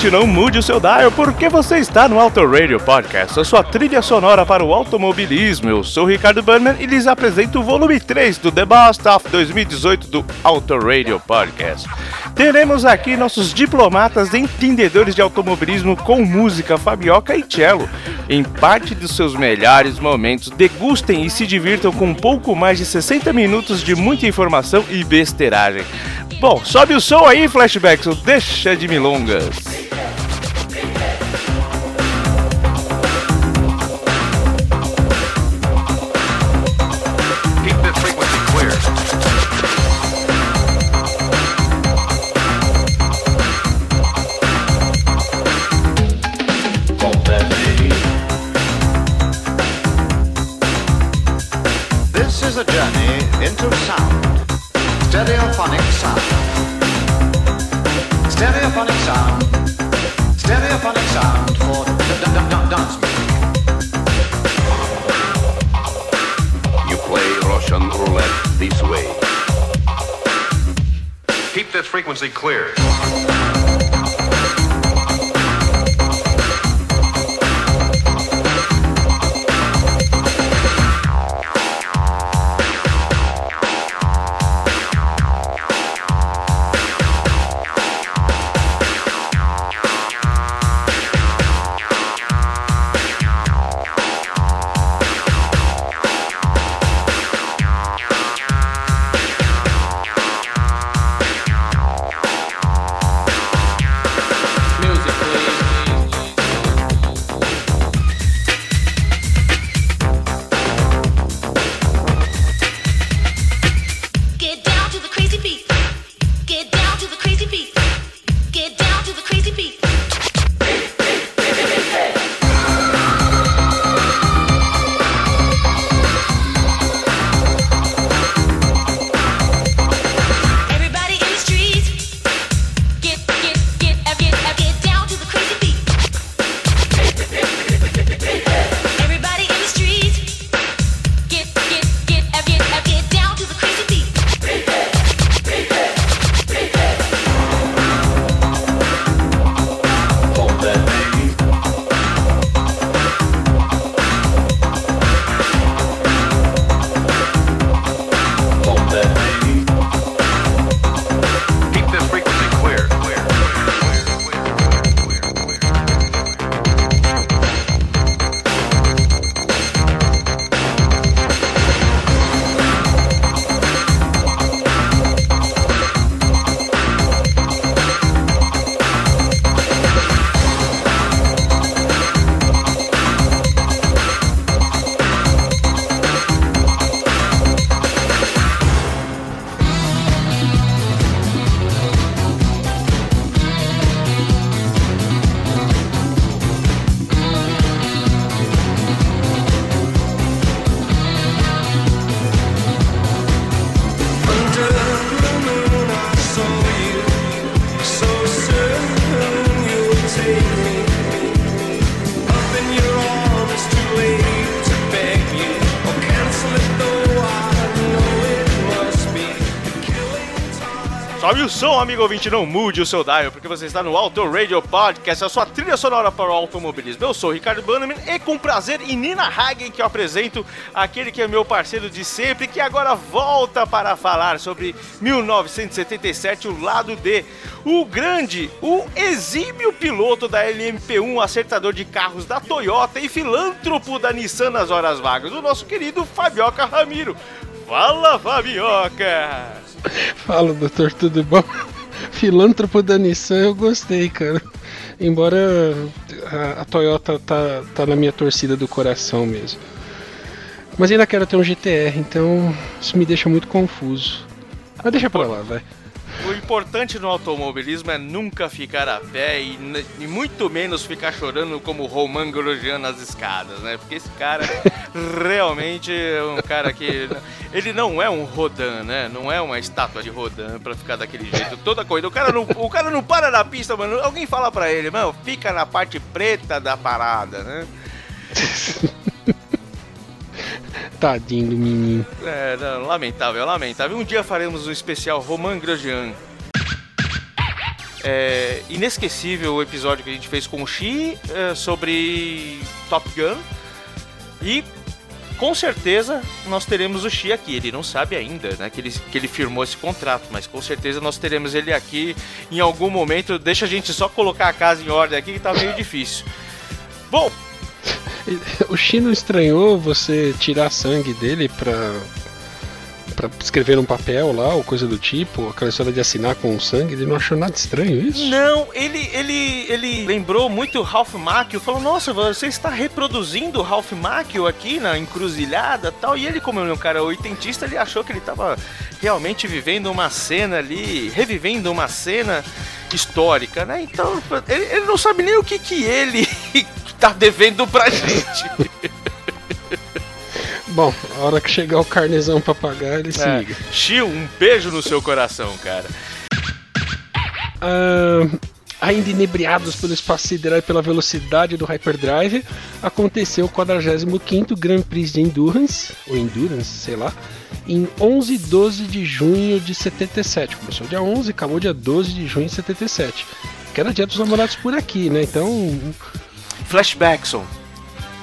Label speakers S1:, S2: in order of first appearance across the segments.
S1: ouvinte, não mude o seu dial, porque você está no Auto Radio Podcast, a sua trilha sonora para o automobilismo. Eu sou Ricardo Banner e lhes apresento o volume 3 do The Best of 2018 do Auto Radio Podcast. Teremos aqui nossos diplomatas entendedores de automobilismo com música, fabioca e cello. Em parte dos seus melhores momentos, degustem e se divirtam com um pouco mais de 60 minutos de muita informação e besteiragem. Bom, sobe o som aí, Flashbacks, deixa de milongas.
S2: Sound. Stereophonic sound. Stereophonic sound for d- d- d- dance music.
S3: You play Russian roulette this way.
S4: Keep this frequency clear.
S1: Amigo ouvinte, não mude o seu dial, porque você está no Auto Radio Podcast, a sua trilha sonora para o automobilismo. Eu sou o Ricardo Bannerman e com prazer, e Nina Hagen, que eu apresento aquele que é meu parceiro de sempre, que agora volta para falar sobre 1977, o lado D. O grande, o exímio piloto da LMP1, acertador de carros da Toyota e filântropo da Nissan nas horas vagas, o nosso querido Fabioca Ramiro. Fala, Fabioca!
S5: Fala, doutor, tudo bom? Filântropo da Nissan eu gostei, cara. Embora a, a Toyota tá, tá na minha torcida do coração mesmo. Mas ainda quero ter um GTR, então isso me deixa muito confuso. Mas deixa pra lá, vai.
S1: O importante no automobilismo é nunca ficar a pé e, e muito menos ficar chorando como Roman Grosjean nas escadas, né? Porque esse cara realmente é um cara que. Ele não é um Rodan, né? Não é uma estátua de Rodan pra ficar daquele jeito toda corrida. O cara não, o cara não para na pista, mano. Alguém fala pra ele, mano, fica na parte preta da parada, né?
S5: Tadinho do menino.
S1: É, não, lamentável, lamentável. Um dia faremos um especial Roman Grosjean. É inesquecível o episódio que a gente fez com o Xi é, sobre Top Gun. E com certeza nós teremos o Xi aqui. Ele não sabe ainda né, que, ele, que ele firmou esse contrato, mas com certeza nós teremos ele aqui em algum momento. Deixa a gente só colocar a casa em ordem aqui que tá meio difícil. Bom,
S5: O Chino estranhou você tirar sangue dele pra, pra escrever um papel lá, ou coisa do tipo, aquela história de assinar com sangue, ele não achou nada estranho isso?
S1: Não, ele, ele, ele lembrou muito Ralph Macchio, falou, nossa, você está reproduzindo o Ralph Macchio aqui na encruzilhada tal, e ele, como é um cara oitentista, ele achou que ele estava realmente vivendo uma cena ali, revivendo uma cena histórica, né? Então, ele, ele não sabe nem o que que ele tá devendo pra gente.
S5: Bom, a hora que chegar o carnezão pra pagar, ele se
S1: É.
S5: liga.
S1: Chiu, um beijo no seu coração, cara.
S5: Ah, ainda inebriados pelo espaço sideral e pela velocidade do Hyperdrive, aconteceu o 45º Grand Prix de Endurance, ou Endurance, sei lá, em 11 e 12 de junho de 77. Começou dia 11 e acabou dia 12 de junho de 77. Que era dia dos namorados por aqui, né? Então,
S1: Flashbackson,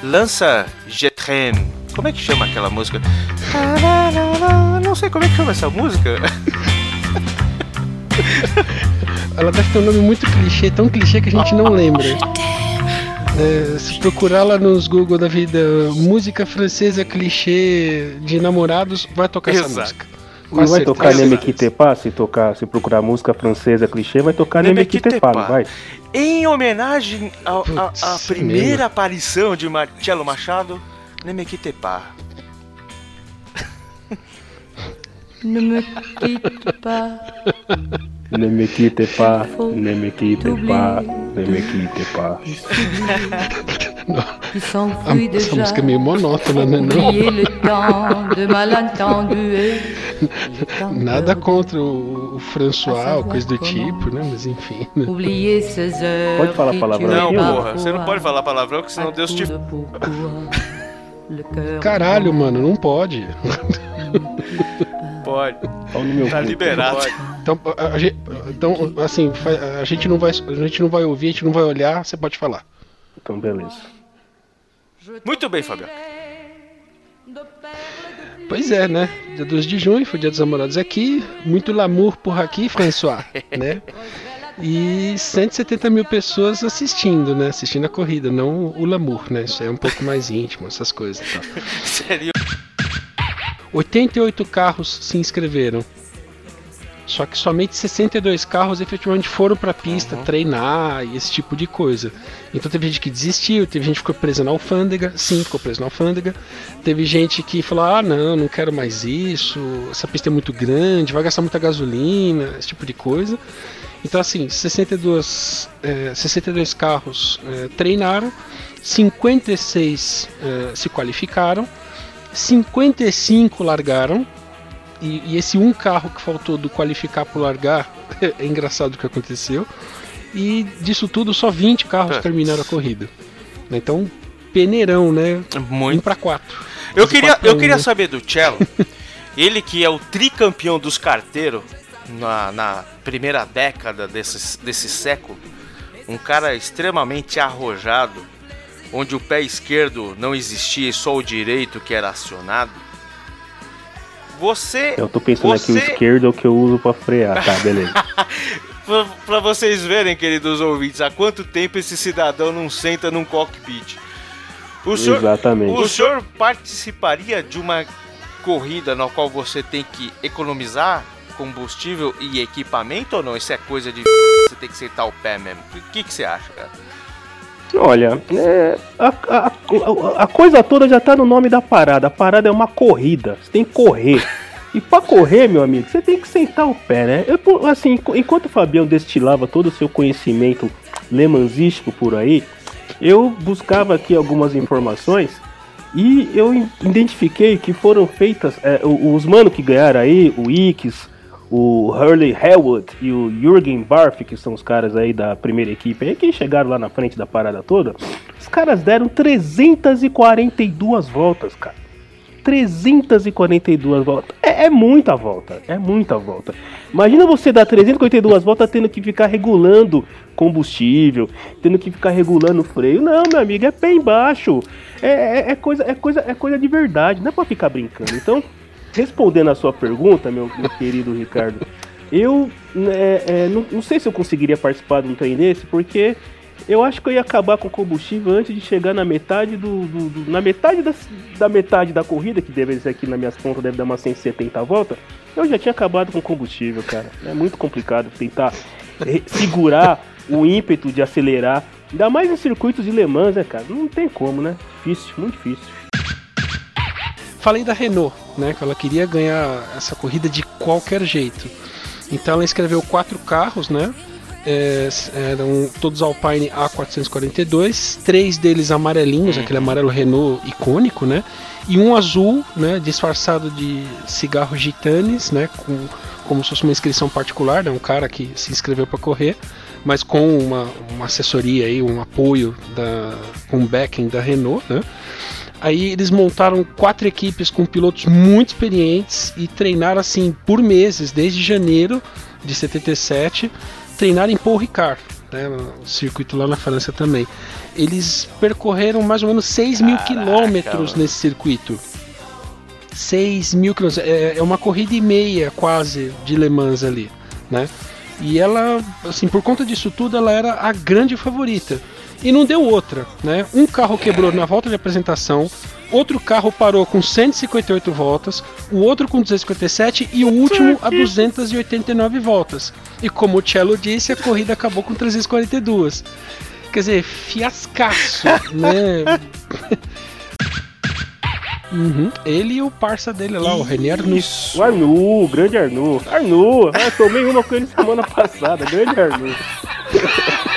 S1: lança Jetren. Como é que chama aquela música? Não sei como é que chama essa música.
S5: ela deve ter um nome muito clichê, tão clichê que a gente não lembra. É, se procurar lá nos Google da vida música francesa clichê de namorados, vai tocar essa
S1: Exato.
S5: música. Com
S6: Não vai tocar Nemequitepa, se tocar, se procurar música francesa clichê, vai tocar Nemequitepa, não vai?
S1: Em homenagem à primeira
S5: mesmo.
S1: aparição de Marcelo Machado, Nemequitepa.
S7: Ne me quitte pas.
S6: Nemequitepa, Nemequitepa, Nemequitepa.
S7: Qui s'enfuit
S5: essa
S7: déjà.
S5: música é meio monótona, né? Não?
S7: Oublier le temps de malentendu et j'ai tant
S5: Nada contra o, o François ou coisa do tipo, né? Mas enfim. né?
S6: Pode falar
S7: qui
S6: palavrão
S1: Não, porra, você não pode falar palavrão, que senão Deus te.
S5: Caralho, mano, não pode.
S1: Pode, tá
S6: cu.
S1: liberado.
S5: Então, a, gente, então, assim, a gente não vai, a gente não vai ouvir, a gente não vai olhar. Você pode falar.
S6: Então, beleza.
S1: Muito bem, Fabiano.
S5: Pois é, né? Dia 12 de junho, foi dia dos namorados aqui. Muito lamour por aqui, François, né? E 170 mil pessoas assistindo, né? Assistindo a corrida, não o lamour, né? Isso é um pouco mais íntimo, essas coisas e tal.
S1: Sério.
S5: 88 carros se inscreveram. Só que somente 62 carros efetivamente foram pra pista treinar e esse tipo de coisa. Então teve gente que desistiu, teve gente que ficou presa na alfândega, sim, ficou presa na alfândega. Teve gente que falou: ah, não, não quero mais isso, essa pista é muito grande, vai gastar muita gasolina, esse tipo de coisa. Então, assim, 62, eh, 62 carros eh, treinaram, 56 eh, se qualificaram, 55 largaram. E, e esse um carro que faltou do qualificar para largar, é engraçado o que aconteceu. E disso tudo, só 20 carros
S1: Putz.
S5: terminaram a corrida. Então, peneirão, né? Um
S1: Muito.
S5: para quatro.
S1: Eu queria,
S5: Quatro
S1: eu
S5: um,
S1: queria
S5: né?
S1: saber do Cello, ele que é o tricampeão dos carteiros, na, na primeira década desse, desse século, um cara extremamente arrojado, onde o pé esquerdo não existia e só o direito que era acionado. Você.
S6: Eu tô pensando aqui o
S1: você-
S6: esquerdo é o que eu uso pra frear, tá, beleza.
S1: Pra, pra vocês verem, queridos ouvintes, há quanto tempo esse cidadão não senta num cockpit. O senhor,
S6: Exatamente.
S1: o senhor participaria de uma corrida na qual você tem que economizar combustível e equipamento ou não? Isso é coisa de você tem que sentar o pé mesmo. O que, que você acha, cara?
S6: Olha, é, a, a- a- coisa toda já tá no nome da parada. A parada é uma corrida. Você tem que correr. E pra correr, meu amigo, você tem que sentar o pé, né? Eu, assim, enqu- enquanto o Fabião destilava todo o seu conhecimento lemansístico por aí, eu buscava aqui algumas informações e eu identifiquei que foram feitas. é, os manos que ganharam aí, o Ikes, o Hurley Haywood e o Jürgen Barf, que são os caras aí da primeira equipe aí, que chegaram lá na frente da parada toda, os caras deram 342 voltas, cara. 342 voltas. É, é muita volta, é muita volta. Imagina você dar 342 voltas tendo que ficar regulando combustível, tendo que ficar regulando o freio. Não, meu amigo, é pé embaixo. É, é- é coisa, é, coisa, é coisa de verdade, não é pra ficar brincando. Então, respondendo a sua pergunta, meu, meu querido Ricardo, eu é, é, não, não sei se eu conseguiria participar de um trem desse, porque eu acho que eu ia acabar com o combustível antes de chegar na metade do. do- do- na metade da, da metade da corrida, que deve ser aqui nas minhas contas, deve dar umas 170 voltas. Eu já tinha acabado com o combustível, cara. É muito complicado tentar segurar o ímpeto de acelerar. Ainda mais em circuitos de Le Mans, né, cara? Não tem como, né? Difícil, muito difícil.
S5: Falei da Renault, né? Que ela queria ganhar essa corrida de qualquer jeito. Então ela escreveu quatro carros, né? É, eram todos Alpine A442, três deles amarelinhos, aquele amarelo Renault icônico, né? E um azul, né? Disfarçado de cigarro gitanes, né? Com, como se fosse uma inscrição particular, né? Um cara que se inscreveu para correr, mas com uma, uma assessoria aí, um apoio da, com backing da Renault, né? Aí eles montaram quatro equipes com pilotos muito experientes e treinaram assim por meses, desde janeiro de 77, treinaram em Paul Ricard, né, no circuito lá na França também. Eles percorreram mais ou menos 6 mil quilômetros
S1: mano.
S5: nesse circuito. 6 mil quilômetros, é, é uma corrida e meia quase de Le Mans ali, né? E ela, assim, por conta disso tudo, ela era a grande favorita. E não deu outra, né? Um carro quebrou na volta de apresentação, outro carro parou com 158 voltas, o outro com 257 e o último a 289 voltas. E como o Cello disse, a corrida acabou com 342. Quer dizer, fiascaço, né? Uhum. Ele e o parça dele lá, o René Arnoux.
S6: O Arnu, o grande Arnu. Arnu, eu tomei uma com ele semana passada, grande Arnu.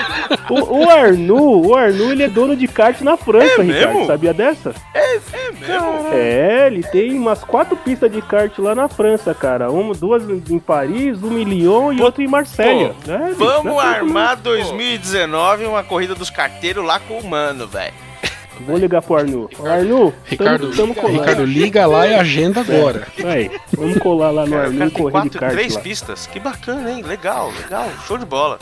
S6: O, o Arnu, o Arnu, ele é dono de kart na França,
S1: É
S6: Ricardo.
S1: mesmo?
S6: Sabia dessa?
S1: É, é mesmo?
S6: É, ele tem umas quatro pistas de kart lá na França, cara. Uma, duas em Paris, uma em Lyon e outra em Marselha.
S1: Pô,
S6: É,
S1: Vamos
S6: é
S1: armar
S6: não.
S1: 2019 uma corrida dos carteiros lá com o mano, velho.
S6: Vou ligar pro Arnu. Ô, Arnu,
S5: Ricardo,
S6: tamo, tamo colando.
S5: Ricardo, liga lá e agenda agora.
S6: Aí, vamos colar lá no Arnu e correr de
S1: quatro,
S6: kart
S1: três
S6: lá.
S1: pistas. Que bacana, hein? Legal, legal. Show de bola.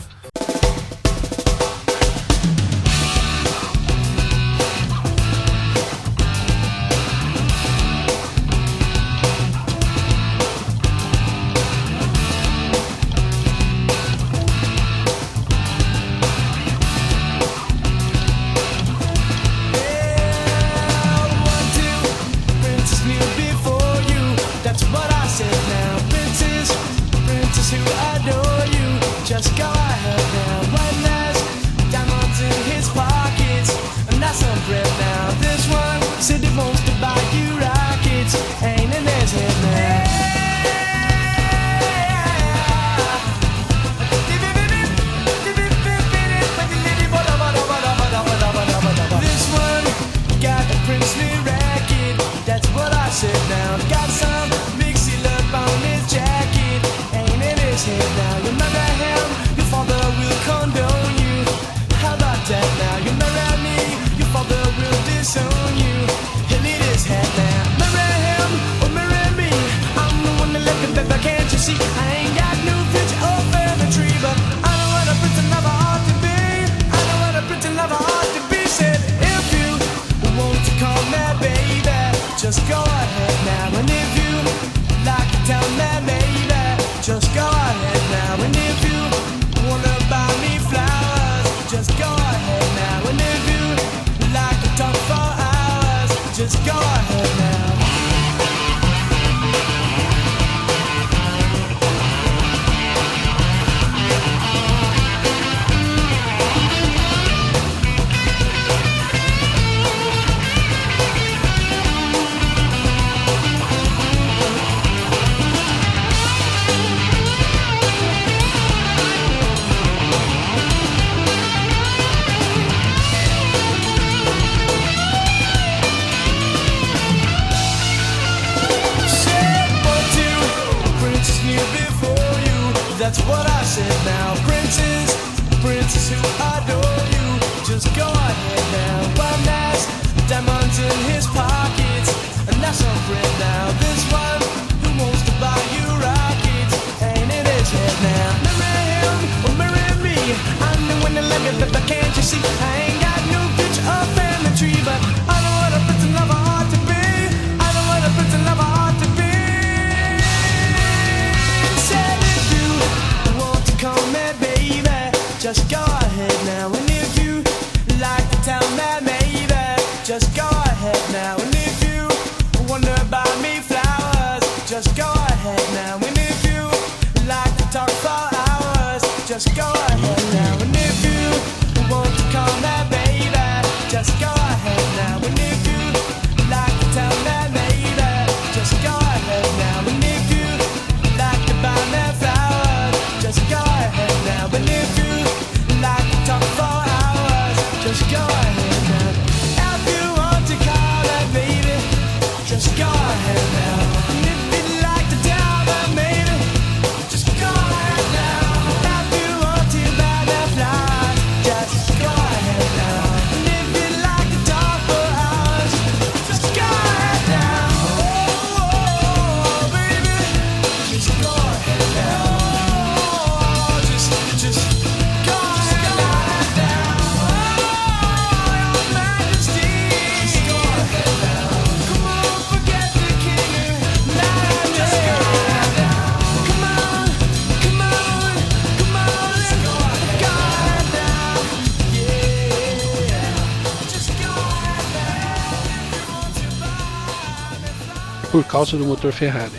S5: Por causa do motor Ferrari.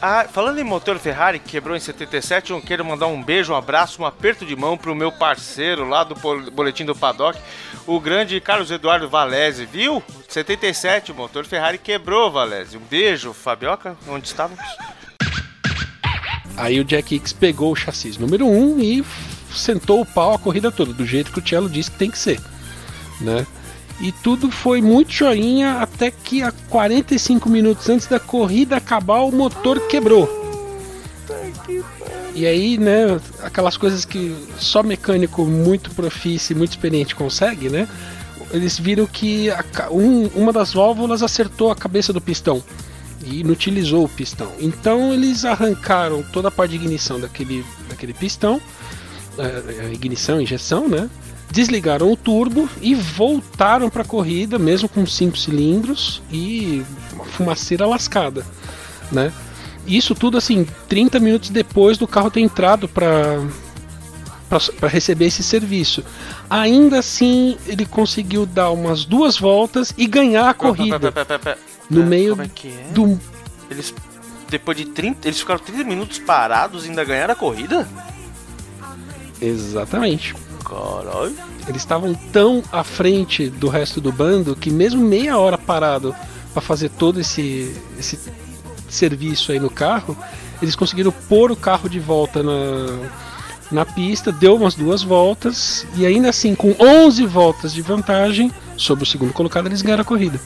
S1: Ah, falando em motor Ferrari, que quebrou em 77, eu quero mandar um beijo, um abraço, um aperto de mão pro meu parceiro lá do Boletim do Paddock, o grande Carlos Eduardo Valese, viu? 77, o motor Ferrari quebrou, Valese. Um beijo, Fabioca, onde estávamos?
S5: Aí o Jack Hicks pegou o chassi número 1 e f- sentou o pau a corrida toda, do jeito que o Cello disse que tem que ser. Né? E tudo foi muito joinha até que a 45 minutos antes da corrida acabar o motor quebrou. E aí, né, aquelas coisas que só mecânico muito profício e muito experiente consegue, né? Eles viram que a um- uma das válvulas acertou a cabeça do pistão e inutilizou o pistão. Então eles arrancaram toda a parte de ignição daquele, daquele pistão, eh, a ignição, injeção, né? Desligaram o turbo e voltaram para a corrida, mesmo com cinco cilindros e uma fumaceira lascada, né? Isso tudo assim, 30 minutos depois do carro ter entrado para para receber esse serviço. Ainda assim, ele conseguiu dar umas duas voltas e ganhar a corrida
S1: Pera, pera, pera, pera.
S5: no meio
S1: é que é?
S5: do
S1: Eles, depois de 30, eles ficaram 30 minutos parados e ainda ganharam a corrida?
S5: Exatamente.
S1: Caralho.
S5: Eles estavam tão à frente do resto do bando que mesmo meia hora parado para fazer todo esse, esse serviço aí no carro, eles conseguiram pôr o carro de volta na, na pista, deu umas duas voltas e ainda assim com 11 voltas de vantagem sobre o segundo colocado eles ganharam a corrida.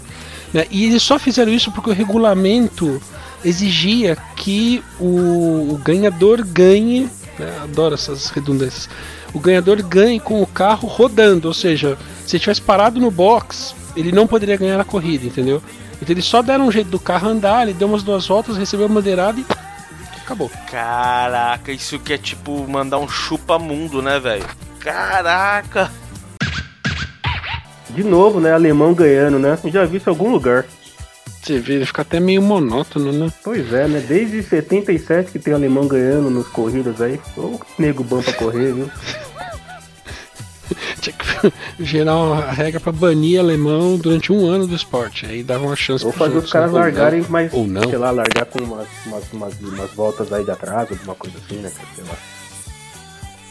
S5: né? E eles só fizeram isso porque o regulamento exigia que o, o ganhador ganhe, né? adoro essas redundâncias, o ganhador ganhe com o carro rodando, ou seja, se ele tivesse parado no box, ele não poderia ganhar a corrida, entendeu? Então eles só deram um jeito do carro andar, ele deu umas duas voltas, recebeu a bandeirada e acabou.
S1: Caraca, isso que é tipo mandar um chupa-mundo, né, velho? Caraca!
S6: De novo, né? Alemão ganhando, né? Já vi isso em algum lugar.
S5: Você vê, ele fica até meio monótono, né?
S6: Pois é, né? Desde 77 que tem alemão ganhando nos corridas aí. Ô, nego bom pra correr, viu?
S5: Tinha que gerar uma regra pra banir alemão durante um ano do esporte. Aí dava uma chance
S6: Ou fazer os caras
S5: né? Ou
S6: largarem,
S5: não.
S6: mas,
S5: Ou não.
S6: sei lá, largar com umas, umas, umas, umas voltas aí de atraso, alguma coisa assim, né? Sei lá.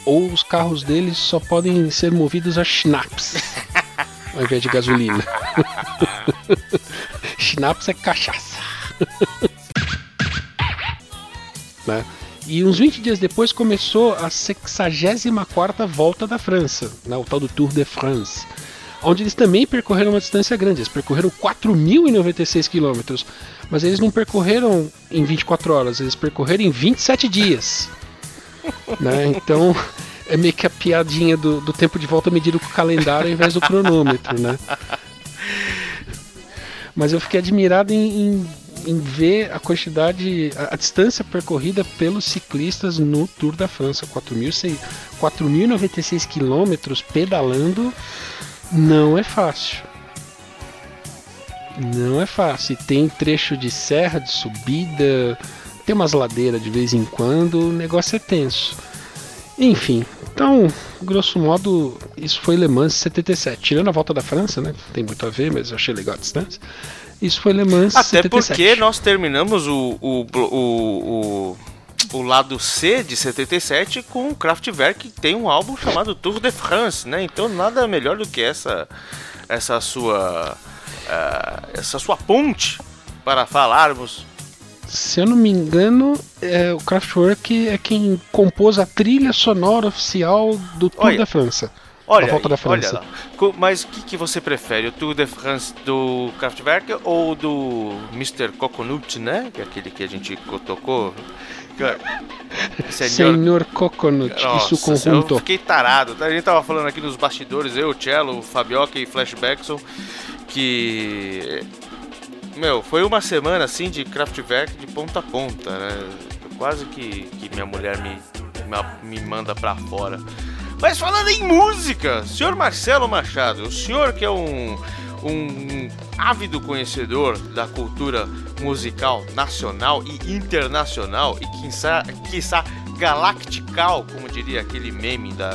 S5: Ou os carros deles só podem ser movidos a schnapps ao invés de gasolina. schnapps é cachaça. né? E uns 20 dias depois começou a 64ª volta da França, né? o tal do Tour de France, onde eles também percorreram uma distância grande, eles percorreram 4.096 quilômetros, mas eles não percorreram em 24 horas, eles percorreram em 27 dias. né? Então é meio que a piadinha do, do tempo de volta medido com o calendário ao invés do cronômetro, né? Mas eu fiquei admirado em, em, em ver a quantidade, a, a distância percorrida pelos ciclistas no Tour da França, 4.006 4.096 quilômetros pedalando, não é fácil. Não é fácil. Tem trecho de serra, de subida, tem umas ladeiras de vez em quando, o negócio é tenso. Enfim, então, grosso modo, isso foi Le Mans 77. Tirando a volta da França, né? Tem muito a ver, mas eu achei legal a distância. Isso foi Le Mans
S1: Até
S5: 77.
S1: porque nós terminamos o, o, o, o, o lado C de 77 com o Kraftwerk, que tem um álbum chamado Tour de France, né? Então nada melhor do que essa, essa sua. ah, essa sua ponte para falarmos
S5: Se eu não me engano, é, o Kraftwerk é quem compôs a trilha sonora oficial do Tour
S1: Olha,
S5: da França.
S1: Olha,
S5: volta da
S1: aí, olha
S5: França.
S1: lá. Mas o que, que você prefere? O Tour de France do Kraftwerk ou do Mr. Coconut, né? Que é aquele que a gente co- tocou? Cara,
S5: Senhor Coconut
S1: Nossa,
S5: seu conjunto.
S1: Eu fiquei tarado. A gente tava falando aqui nos bastidores, eu, o Cello, o Fabioca e Flashbackson, que. Meu, foi uma semana assim de Kraftwerk de ponta a ponta, né? Quase que, que minha mulher me, me, me manda pra fora. Mas falando em música, senhor Marcelo Machado, o senhor que é um, um ávido conhecedor da cultura musical nacional e internacional e quiçá, quiçá galactical, como diria aquele meme da,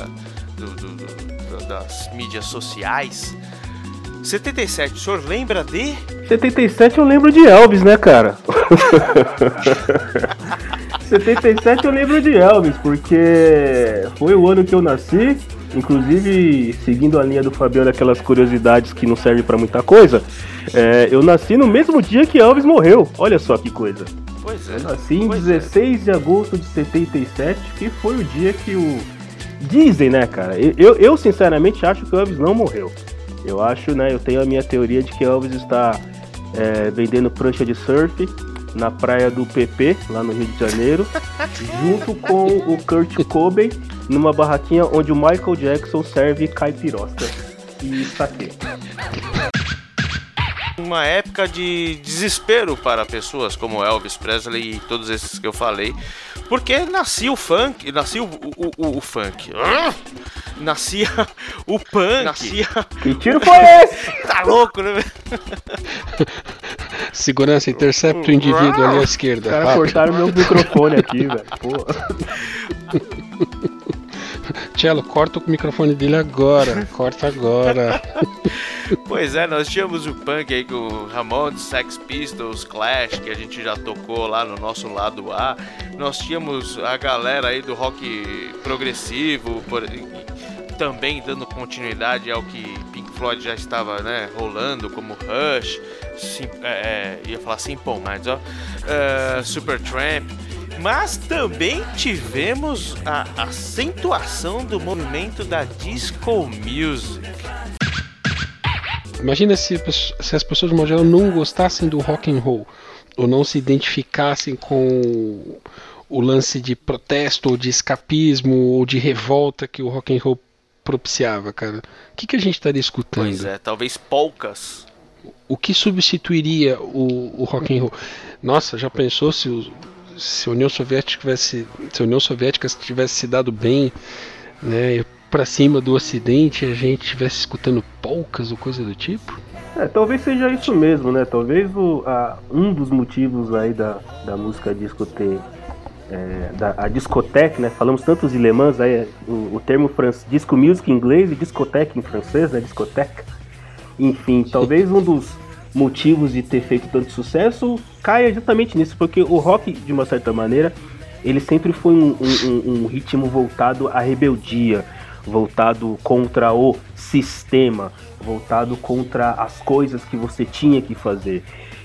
S1: do- do- do- das mídias sociais. 77, o senhor lembra de?
S6: 77 eu lembro de Elvis, né, cara? 77 eu lembro de Elvis, porque foi o ano que eu nasci. Inclusive, seguindo a linha do Fabiano, aquelas curiosidades que não servem pra muita coisa, é, eu nasci no mesmo dia que Elvis morreu. Olha só que coisa.
S1: Pois é.
S6: Eu nasci em
S1: pois é.
S6: 16 de agosto de 77, que foi o dia que o. Dizem, né, cara? Eu, eu sinceramente acho que o Elvis não morreu. Eu acho, né? Eu tenho a minha teoria de que Elvis está é, vendendo prancha de surf na praia do PP, lá no Rio de Janeiro, junto com o Kurt Cobain, numa barraquinha onde o Michael Jackson serve caipirosca e saque.
S1: Uma época de desespero para pessoas como Elvis Presley e todos esses que eu falei, porque nascia o funk, nascia o, o, o- o funk, Ah! nascia o punk, nascia...
S6: Que tiro foi esse?
S1: tá louco, né? velho?
S5: Segurança, intercepta o indivíduo ali à esquerda.
S6: Os caras cortaram meu microfone aqui, velho. Pô.
S5: Cello, corta o microfone dele agora. Corta agora.
S1: Pois é, nós tínhamos o punk aí com o Ramones, Sex Pistols, Clash, que a gente já tocou lá no nosso lado A. Nós tínhamos a galera aí do rock progressivo, por- também dando continuidade ao que Pink Floyd já estava né, rolando, como Rush, Sim- é, é, ia falar Simple Minds, ó, é, Supertramp. Mas também tivemos a acentuação do movimento da disco music.
S5: Imagina se, se as pessoas de modo geral não gostassem do rock and roll ou não se identificassem com o lance de protesto ou de escapismo ou de revolta que o rock and roll propiciava, cara. O que, que a gente estaria escutando?
S1: Pois é, talvez polcas.
S5: O que substituiria o, o rock and roll? Nossa, já pensou se, o- se a União Soviética tivesse, se a União Soviética tivesse se dado bem, né, para cima do Ocidente, a gente estivesse escutando polcas ou coisa do tipo?
S6: É, talvez seja isso mesmo, né? Talvez o, a- um dos motivos aí da, da música disco ter. é, da, a discoteque, né? Falamos tanto de Le Mans, aí, o, o termo fran- disco music em inglês e discoteque em francês, né? Discoteca. Enfim, talvez um dos motivos de ter feito tanto sucesso caia justamente nisso, porque o rock, de uma certa maneira, ele sempre foi um, um- um- ritmo voltado à rebeldia, voltado contra o sistema, voltado contra as coisas que você tinha que fazer.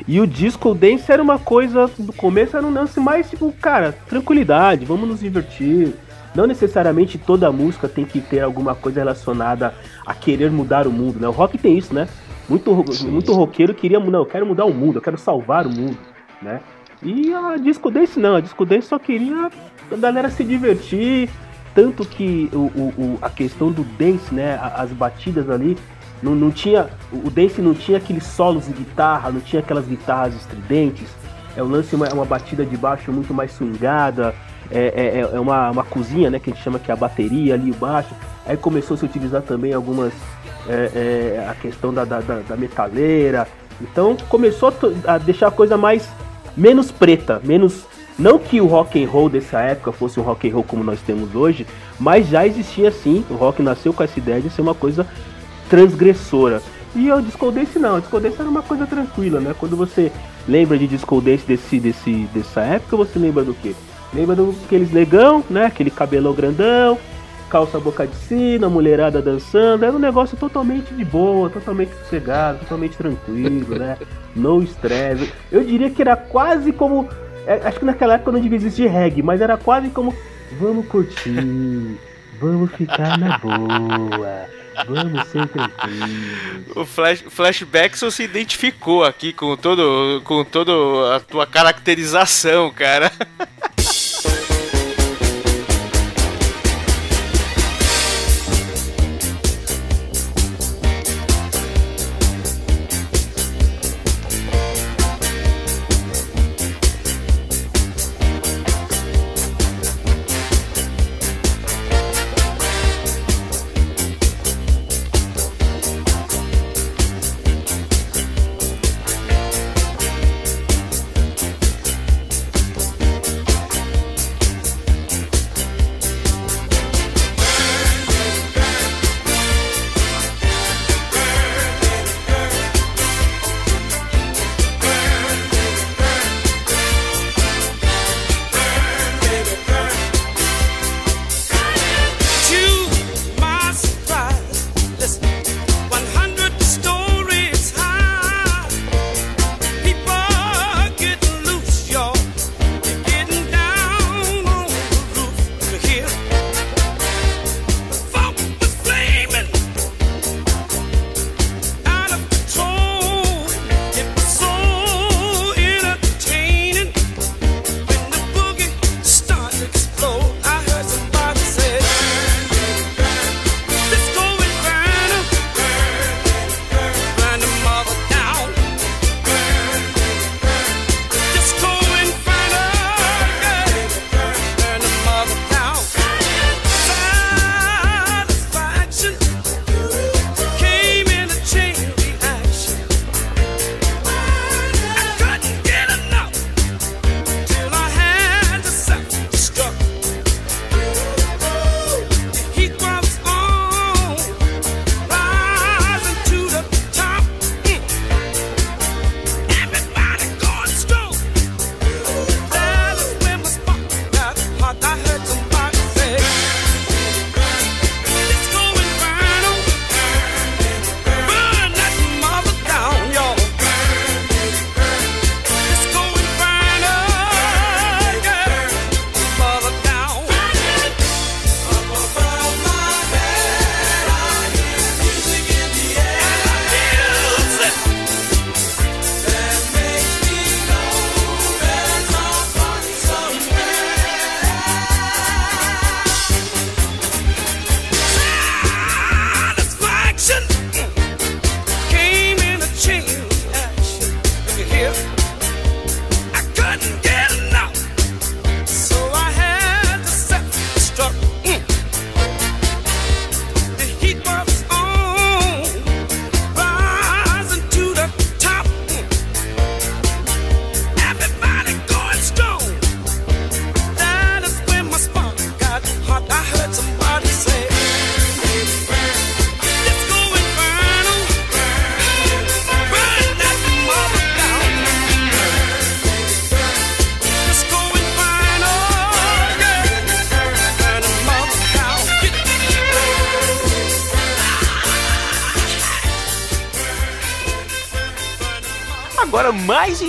S6: E o disco dance era uma coisa, no começo era um lance mais tipo, cara, tranquilidade, vamos nos divertir. Não necessariamente toda música tem que ter alguma coisa relacionada a querer mudar o mundo, né? O rock tem isso, né? Muito,
S5: Sim,
S6: muito roqueiro queria, não, eu quero mudar o mundo, eu quero salvar o mundo, né? E a Disco Dance não, a Disco Dance só queria a galera se divertir, tanto que o, o- o- a questão do dance, né, as batidas ali, não, não tinha, o dance não tinha aqueles solos de guitarra, não tinha aquelas guitarras estridentes, é o lance é uma, é uma batida de baixo muito mais swingada, é, é, é uma, uma cozinha, né, que a gente chama que é a bateria ali, o baixo, aí começou a se utilizar também algumas, é, é, a questão da, da, da- metaleira, então começou a a deixar a coisa mais menos preta, menos não que o rock and roll dessa época fosse um rock and roll como nós temos hoje, mas já existia sim, o rock nasceu com essa ideia de ser uma coisa transgressora. E o disco dance não, o disco dance era uma coisa tranquila, né? Quando você lembra de disco dance desse, desse, dessa época, você lembra do quê? Lembra daqueles negão, né? Aquele cabelão grandão, calça boca de sino, a mulherada dançando, era um negócio totalmente de boa, totalmente sossegado, totalmente tranquilo, né? No estresse. Eu diria que era quase como. é, acho que naquela época não devia existir reggae, mas era quase como. Vamos curtir, vamos ficar na boa, vamos ser tranquilos.
S8: O flash, Flashbackson se identificou aqui com todo com todo a tua caracterização, cara.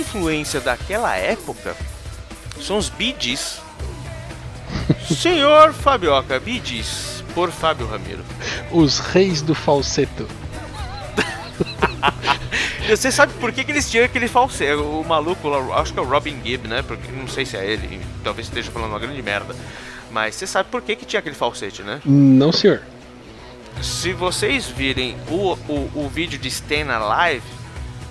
S8: influência daquela época são os Gees. Senhor Fabioca, Gees, por Fábio Ramiro.
S5: Os reis do falseto.
S1: Você sabe por que, que eles tinham aquele falsete? O maluco lá, acho que é o Robin Gibb, né? Porque não sei se é ele, talvez esteja falando uma grande merda. Mas você sabe por que, que tinha aquele falsete, né?
S5: Não, senhor.
S1: Se vocês virem o, o, o vídeo de Stan Alive,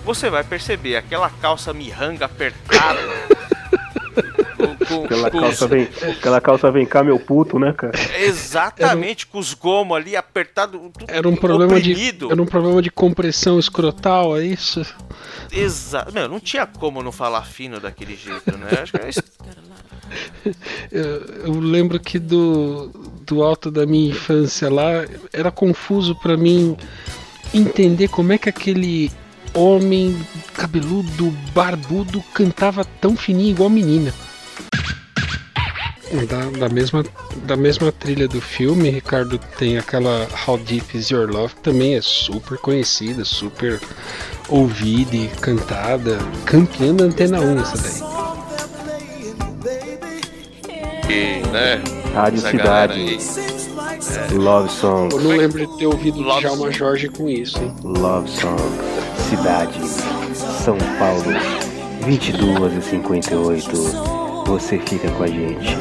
S1: você vai perceber aquela calça mirranga apertada. com-
S6: Aquela
S1: com
S6: calça,
S1: os-
S6: vem, aquela calça vem cá, meu puto, né, cara?
S1: Exatamente, com os gomos ali apertados.
S5: Era um problema de
S1: oprimido.
S5: era um problema de compressão escrotal, é isso?
S1: Exato. Meu, não tinha como não falar fino daquele jeito, né? Acho que é isso.
S5: Eu, eu lembro que do, do alto da minha infância lá era confuso pra mim entender como é que aquele homem cabeludo, barbudo cantava tão fininho igual menina. Da, da mesma, da mesma trilha do filme, Ricardo, tem aquela How Deep Is Your Love, também é super conhecida, super ouvida e cantada. Campeã da Antena 1 essa daí.
S1: E, né?
S6: Rádio
S1: essa
S6: Cidade.
S1: aí.
S6: Love Song.
S5: Eu não lembro de ter ouvido
S1: Love
S5: Djalma
S1: Song.
S5: Jorge com isso, hein?
S6: Love Song. Cidade. São Paulo. 22 e 58. Você fica com a gente.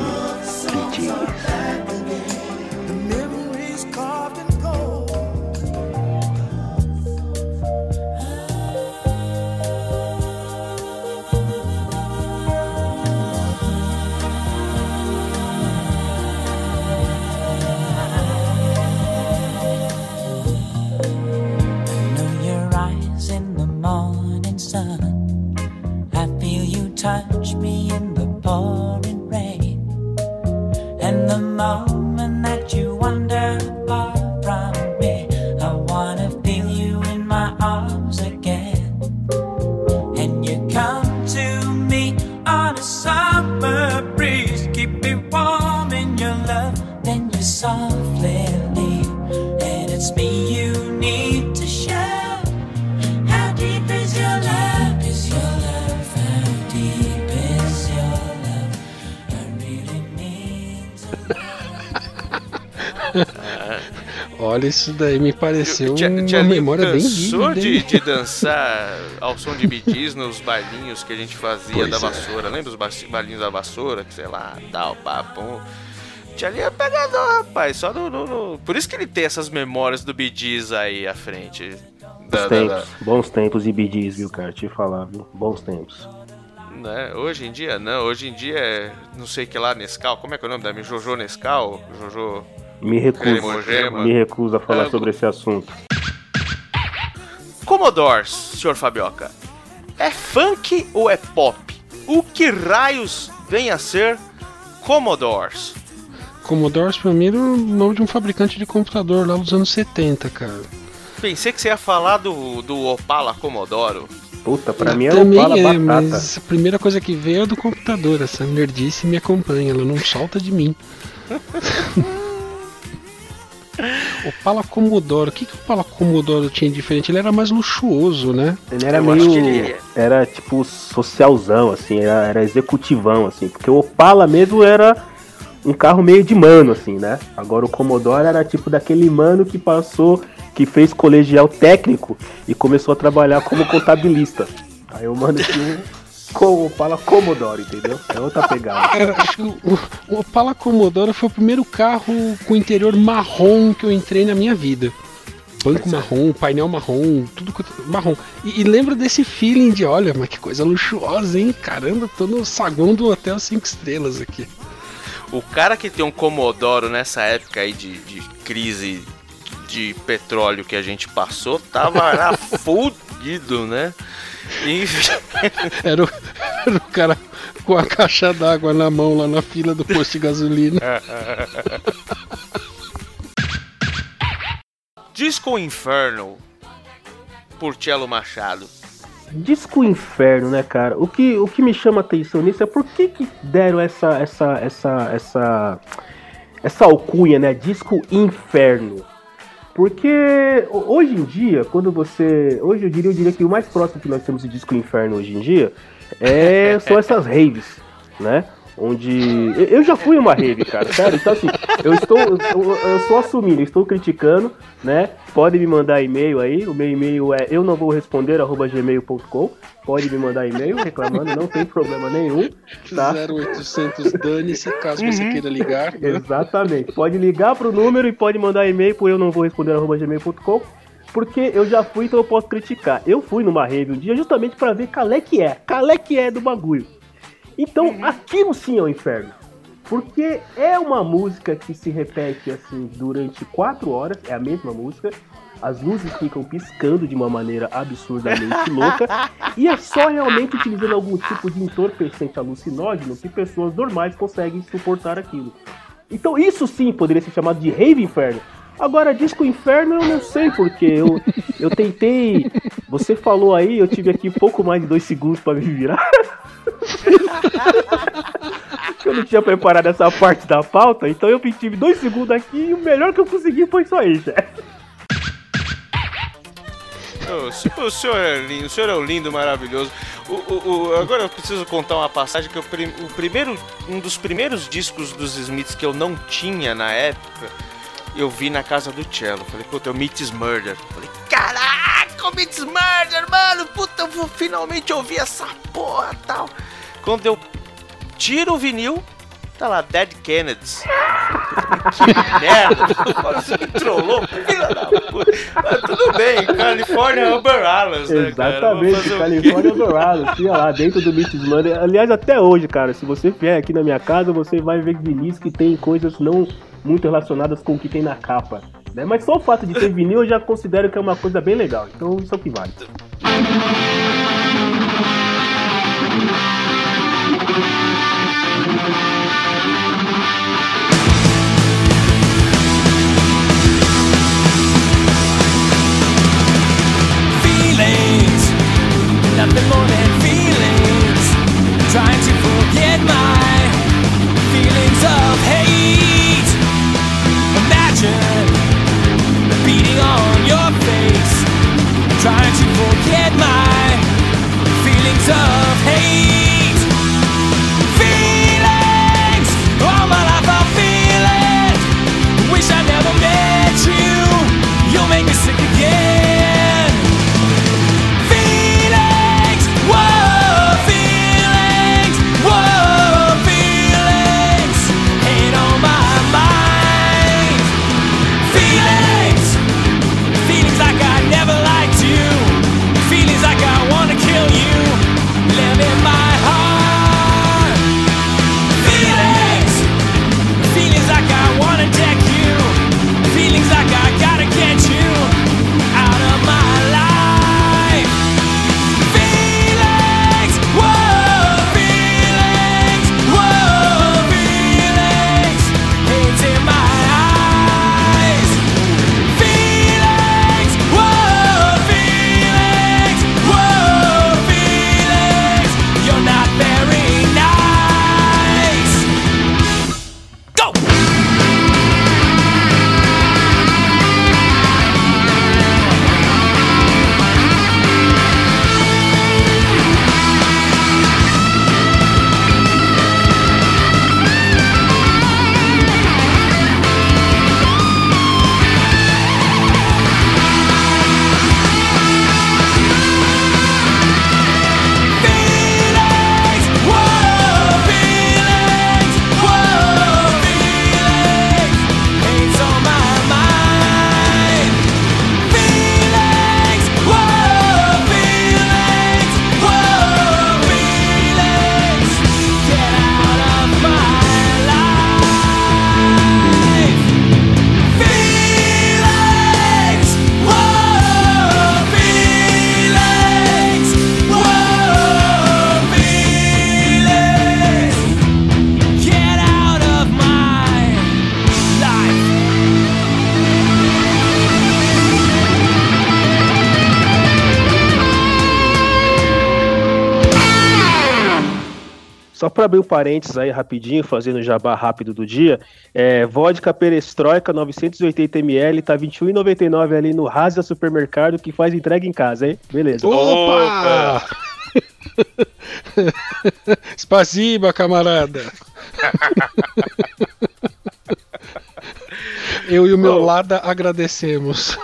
S5: Isso daí me pareceu
S1: Tia-
S5: uma memória bem vívida.
S1: de, de dançar ao som de bidis nos bailinhos que a gente fazia
S5: Pois
S1: da
S5: é.
S1: vassoura. Lembra os ba- bailinhos da vassoura? Que sei lá, tal, papum. Tia Linho é pegador, rapaz. Só no, no- no- Por isso que ele tem essas memórias do bidis aí à frente. Da-
S6: Bons
S1: da-
S6: tempos,
S1: da-
S6: bons tempos e BDs, viu, cara? Te falar, viu? Bons tempos.
S1: né? Hoje em dia não, hoje em dia é não sei que lá Nescau, como é que é o nome da minha? Jojo Nescau? Jojo
S6: Me recuso,
S1: Cremogema.
S6: me recuso a falar
S1: É,
S6: sobre esse assunto.
S1: Commodores, senhor Fabioca. É funk ou é pop? O que raios vem a ser Commodores?
S5: Commodore pra mim era o nome de um fabricante de computador lá dos anos 70, cara.
S1: Pensei que você ia falar do, do Opala Commodoro.
S6: Puta, pra mim é
S5: Também
S6: Opala
S5: é,
S6: batata.
S5: mas a primeira coisa que veio é do computador. Essa nerdice me acompanha, ela não solta de mim. Opala Commodore, o que, que o Opala Commodore tinha de diferente? Ele era mais luxuoso, né?
S6: Ele era
S1: Eu acho
S6: meio.
S1: que ele-
S6: Era tipo socialzão, assim, era, era executivão, assim. Porque o Opala mesmo era um carro meio de mano, assim, né? Agora o Commodore era tipo daquele mano que passou, que fez colegial técnico e começou a trabalhar como contabilista. Aí o mano tinha um co- Opala Commodore, entendeu? É outra pegada.
S5: Cara, acho que o, o Opala Commodore foi o primeiro carro com interior marrom que eu entrei na minha vida. Banco marrom, painel marrom, tudo quanto- marrom. E, e lembra desse feeling de, olha, mas que coisa luxuosa, hein? Caramba, tô no saguão do Hotel 5 Estrelas aqui.
S1: O cara que tem um Commodoro nessa época aí de, de crise de petróleo que a gente passou, tava lá fudido, né?
S5: Era o, era o cara com a caixa d'água na mão lá na fila do posto de gasolina.
S1: Disco Inferno por Cello Machado.
S6: Disco Inferno, né, cara? O que, o que me chama atenção nisso é por que, que deram essa, essa, essa, essa, essa alcunha, né? Disco Inferno. Porque ho- hoje em dia, quando você. Hoje eu diria, eu diria que o mais próximo que nós temos de Disco Inferno hoje em dia é, são essas raves, né? Onde eu- já fui uma rave, cara, sério. Então assim, eu estou, eu, eu estou assumindo, eu estou criticando, né? Pode me mandar e-mail aí, o meu e-mail é eu não vou responder arroba gmail.com. Pode me mandar e-mail reclamando, não tem problema nenhum, tá?
S5: 0800 dane-se, caso você
S6: Uhum.
S5: queira ligar. né?
S6: Exatamente. Pode ligar pro número e pode mandar e-mail pro eu não vou responder arroba gmail.com. Porque eu já fui, então eu posso criticar. Eu fui numa rave um dia justamente pra ver qual é que é. Qual é que é do bagulho. Então, aquilo sim é o inferno. Porque é uma música que se repete assim durante quatro horas, é a mesma música. As luzes ficam piscando de uma maneira absurdamente louca. E é só realmente utilizando algum tipo de entorpecente alucinógeno que pessoas normais conseguem suportar aquilo. Então isso sim poderia ser chamado de rave inferno. Agora, disco inferno eu não sei porque eu, eu tentei. Você falou aí, eu tive aqui pouco mais de dois segundos pra me virar. eu não tinha preparado essa parte da pauta, então eu tive dois segundos aqui e o melhor que eu consegui foi isso.
S1: O senhor, é lindo, o senhor é lindo, maravilhoso. O, o- o- agora eu preciso contar uma passagem que eu, o primeiro, um dos primeiros discos dos Smiths que eu não tinha na época, eu vi na casa do Cello. Falei, puta, é o Meets Murder. Falei, caraca, o Meets Murder, mano, puta, eu vou finalmente ouvir essa porra tal. Quando eu tiro o vinil, tá lá, Dead Kennedys. que merda, você me trollou, filha da puta. Mas tudo bem, California Umbrellas, né, cara?
S6: Exatamente,
S1: o quê?
S6: Califórnia Dourado, tinha lá dentro do Meets Murder. Aliás, até hoje, cara, se você vier aqui na minha casa, você vai ver vinis que tem coisas não muito relacionadas com o que tem na capa. Né? Mas só o fato de ter vinil eu já considero que é uma coisa bem legal. Então isso é o que vale.
S9: Trying to forget my feelings of hate.
S6: Parênteses aí rapidinho, fazendo o jabá rápido do dia, é, vodka perestroika 980ml, tá R$ 21,99 ali no Rasa Supermercado, que faz entrega em casa, hein? Beleza.
S5: Opa! Spasiba, camarada. Eu e o meu Lada agradecemos.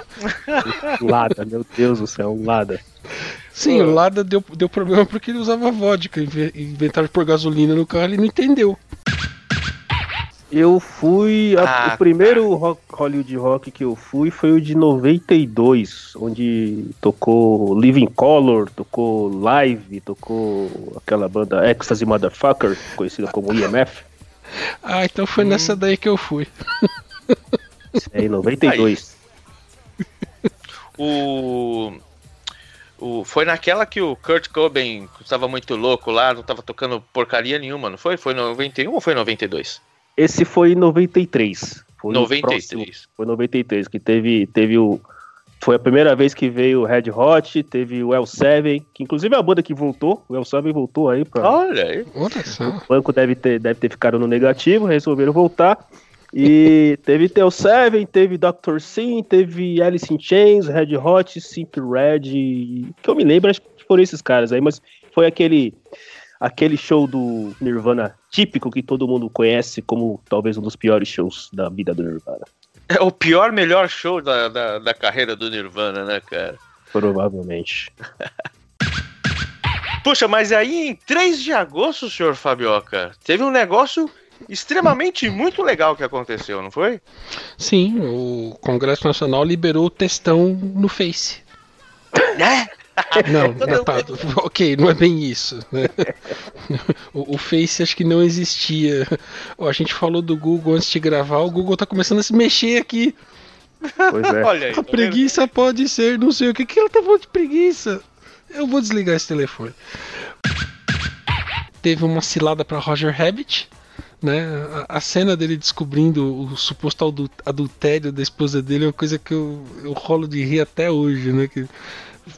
S6: Lada, meu Deus do céu, Lada.
S5: Sim, o Lada deu, deu problema porque ele usava vodka. inve- Inventaram de pôr gasolina no carro, ele não entendeu.
S6: Eu fui. a-
S1: Ah,
S6: o primeiro rock- Hollywood Rock que eu fui foi o de 92, onde tocou Living Color, tocou Live, tocou aquela banda Ecstasy Motherfucker, conhecida como IMF.
S5: Ah, então foi nessa daí que eu fui.
S6: É em 92.
S1: O. O, foi naquela que o Kurt Cobain estava muito louco lá, não estava tocando porcaria nenhuma, não foi? Foi 91 ou foi 92?
S6: Esse foi em 93. Foi o
S1: 93.
S6: próximo- Foi 93, que teve, teve o. Foi a primeira vez que veio o Red Hot, teve o L7, que inclusive é a banda que voltou. O L7 voltou aí pra.
S1: Olha aí.
S6: O banco deve ter, deve ter ficado no negativo, resolveram voltar. E teve Tel 7, teve Dr. Sim, teve Alice in Chains, Red Hot, Simp Red, que eu me lembro, acho que foram esses caras aí, mas foi aquele aquele show do Nirvana típico que todo mundo conhece como talvez um dos piores shows da vida do Nirvana.
S1: É o pior, melhor show da, da, da carreira do Nirvana, né, cara?
S6: Provavelmente.
S1: Puxa, mas aí em 3 de agosto, senhor Fabioca, teve um negócio extremamente muito legal que aconteceu, não foi?
S5: Sim, o Congresso Nacional liberou o textão no Face.
S1: É?
S5: Não, não tá, ok, não é bem isso. né? O, o Face acho que não existia. A gente falou do Google antes de gravar, o Google tá começando a se mexer aqui.
S6: Pois é.
S1: Olha aí.
S5: A
S1: tá vendo?
S5: preguiça pode ser, não sei o que. que ela tá falando de preguiça? Eu vou desligar esse telefone. Teve uma cilada pra Roger Rabbit, né? A, a cena dele descobrindo o suposto adu- adultério da esposa dele é uma coisa que eu, eu rolo de rir até hoje, né? Que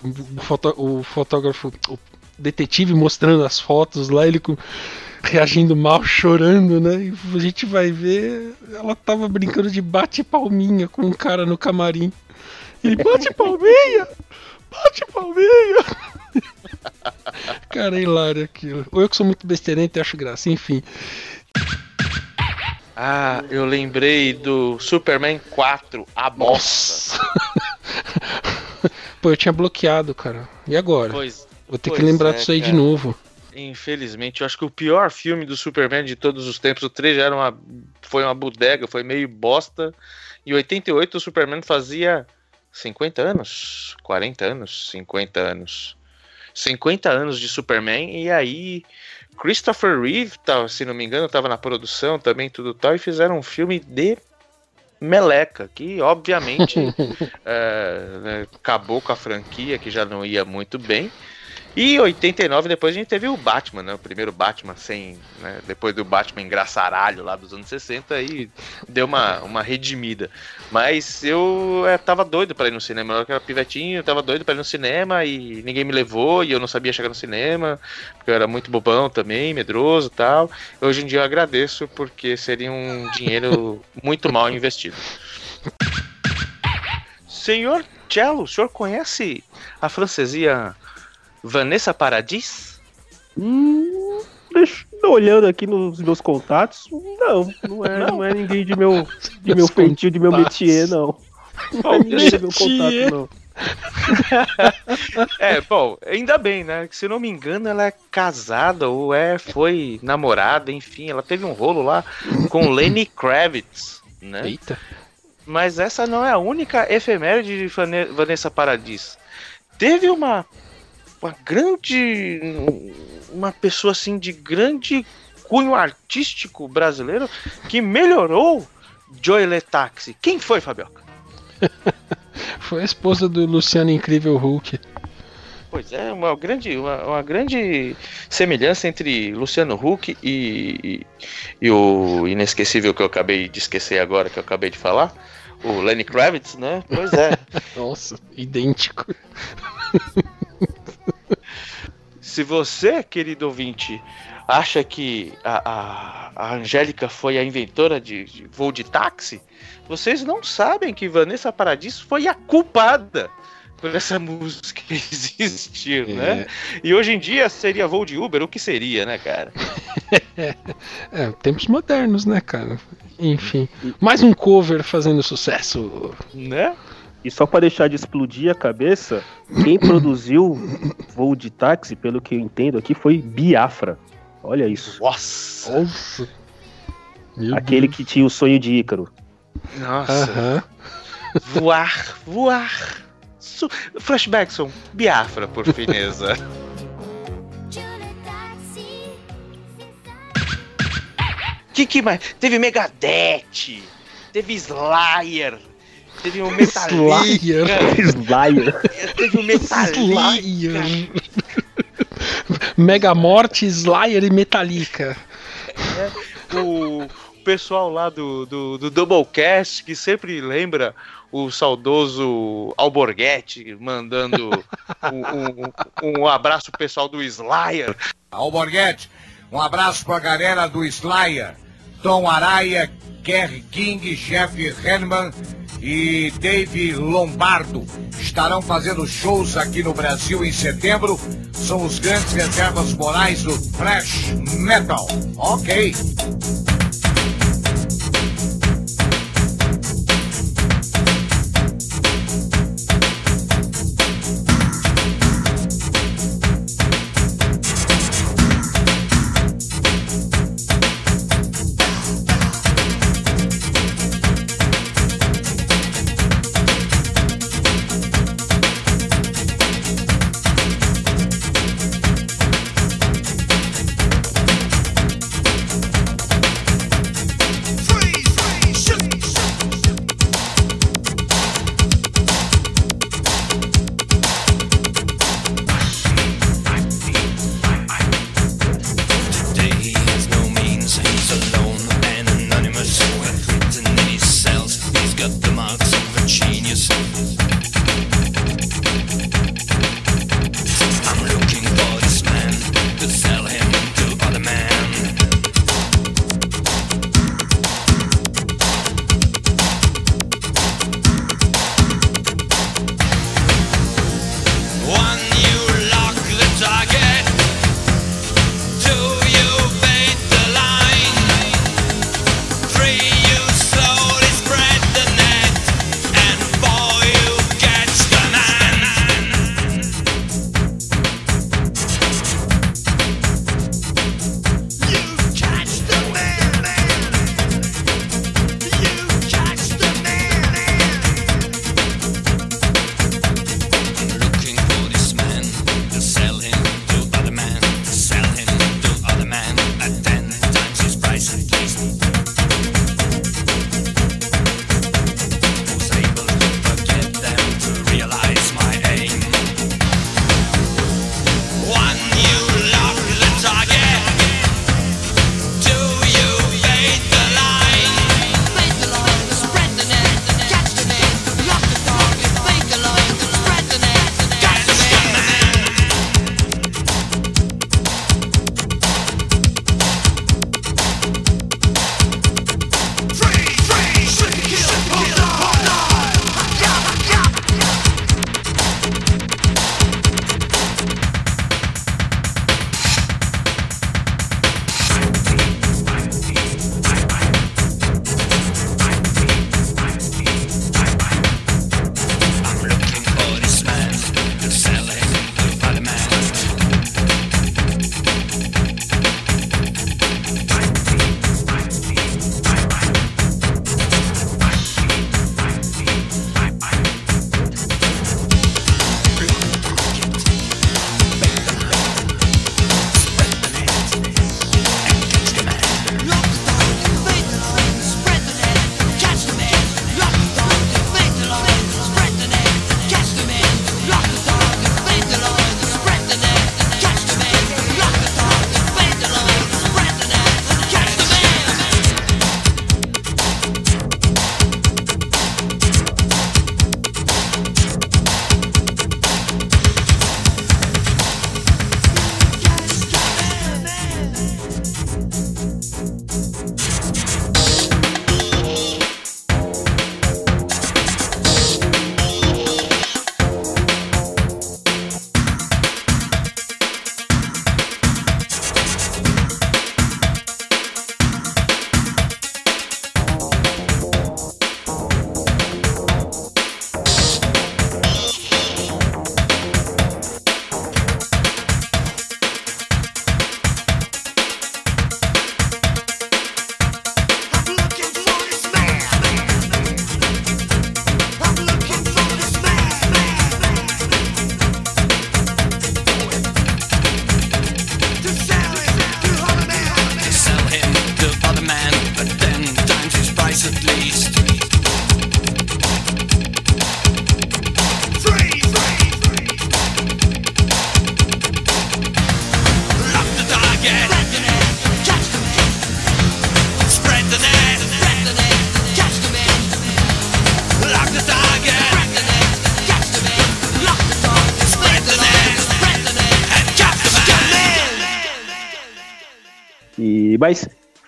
S5: o, foto- o fotógrafo, o detetive mostrando as fotos lá, ele com- reagindo mal, chorando, né? E a gente vai ver, ela tava brincando de bate-palminha com um cara no camarim. Ele bate palminha! Bate palminha! Cara, é hilário aquilo. Ou eu que sou muito besteirento e acho graça, enfim.
S1: Ah, eu lembrei do Superman 4, a bosta.
S5: Pô, eu tinha bloqueado, cara. E agora?
S1: Pois,
S5: Vou ter que lembrar
S1: é,
S5: disso aí de
S1: cara.
S5: novo.
S1: Infelizmente, eu acho que o pior filme do Superman de todos os tempos, o 3 já era uma, foi uma bodega, foi meio bosta. Em 88 o Superman fazia 50 anos, 40 anos, 50 anos. 50 anos de Superman e aí Christopher Reeve, tá, se não me engano, estava na produção também, tudo tal, e fizeram um filme de meleca, que obviamente é, né, acabou com a franquia, que já não ia muito bem. E em 89 depois a gente teve o Batman, né? O primeiro Batman sem. né, depois do Batman engraçaralho lá dos anos 60 aí deu uma, uma redimida. Mas eu é, tava doido pra ir no cinema. Eu era pivetinho, eu tava doido pra ir no cinema e ninguém me levou e eu não sabia chegar no cinema, porque eu era muito bobão também, medroso e tal. Hoje em dia eu agradeço porque seria um dinheiro muito mal investido. Senhor Cello, o senhor conhece a francesia Vanessa Paradis?
S6: Hum, deixa, olhando aqui nos meus contatos. Não, não é, não é ninguém de meu, de meu feitio, de meu métier, não. Não é ninguém meu contato, não.
S1: É, bom, ainda bem, né? Que, Se não me engano, ela é casada ou é foi namorada, enfim, ela teve um rolo lá com Lenny Kravitz, né?
S5: Eita.
S1: Mas essa não é a única efeméride de Vane- Vanessa Paradis. Teve uma uma grande uma pessoa assim de grande cunho artístico brasileiro que melhorou Joy Letaxi. Quem foi, Fabioca?
S5: Foi a esposa do Luciano Incrível Hulk.
S1: Pois é, uma grande, uma, uma grande semelhança entre Luciano Huck e, e, e o inesquecível que eu acabei de esquecer agora, que eu acabei de falar, o Lenny Kravitz, né? Pois é.
S5: Nossa, idêntico.
S1: Se você, querido ouvinte, acha que a, a, a Angélica foi a inventora de, de voo de táxi, vocês não sabem que Vanessa Paradis foi a culpada por essa música existir,
S5: É.
S1: né? E hoje em dia seria voo de Uber, o que seria, né, cara?
S5: É, tempos modernos, né, cara? Enfim. Mais um cover fazendo sucesso.
S1: Né?
S6: E só pra deixar de explodir a cabeça, quem produziu voo de táxi, pelo que eu entendo aqui, foi Biafra. Olha isso.
S1: Nossa!
S5: Nossa.
S6: Aquele que tinha o sonho de Ícaro.
S1: Nossa!
S5: Aham.
S1: Voar, voar. Su Flashbackson, Biafra, por fineza. que que mais? Teve Megadeth, teve Slayer, teve o Metallica,
S6: Slayer.
S1: teve o Metallica.
S5: Slayer. Mega Morte, Slayer e Metallica.
S1: o pessoal lá do, do, do Doublecast, que sempre lembra o saudoso Alborguete, mandando um, um, um abraço pro pessoal do Slayer.
S10: Alborguete, um abraço pra galera do Slayer, Tom Araia, Kerry King, Jeff Henman e Dave Lombardo. Estarão fazendo shows aqui no Brasil em setembro. São os grandes reservas morais do thrash metal. Ok.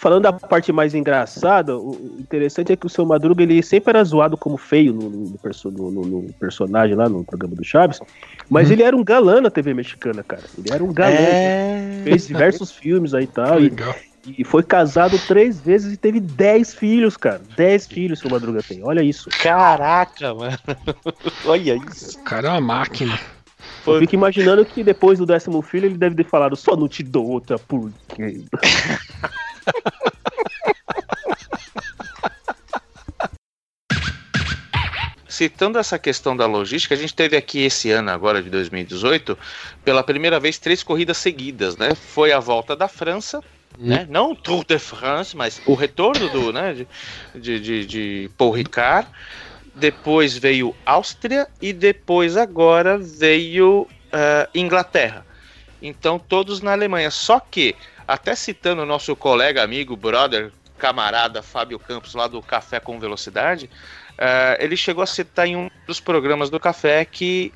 S6: Falando da parte mais engraçada, o o interessante é que o seu Madruga ele sempre era zoado como feio no, no perso- no- no- no personagem lá no programa do Chaves, mas ele era um galã na TV mexicana, cara. Ele era um galã.
S1: É.
S6: Fez diversos filmes aí e tal. E, e foi casado três vezes e teve dez filhos, cara. Dez filhos seu Madruga tem. Olha isso.
S1: Caraca, mano. Olha isso.
S5: O cara é uma máquina.
S6: Eu fico imaginando que depois do décimo filho ele deve ter falado, só não te dou outra por quê?
S1: Citando essa questão da logística, a gente teve aqui esse ano agora de 2018, pela primeira vez três corridas seguidas, né? Foi a volta da França, né? Não o Tour de France, mas o retorno do, né, de, de, de, Paul Ricard. Depois veio Áustria e depois agora veio eh, Inglaterra. Então todos na Alemanha. Só que, até citando o nosso colega, amigo, brother, camarada Fábio Campos lá do Café com Velocidade, eh, ele chegou a citar em um dos programas do Café que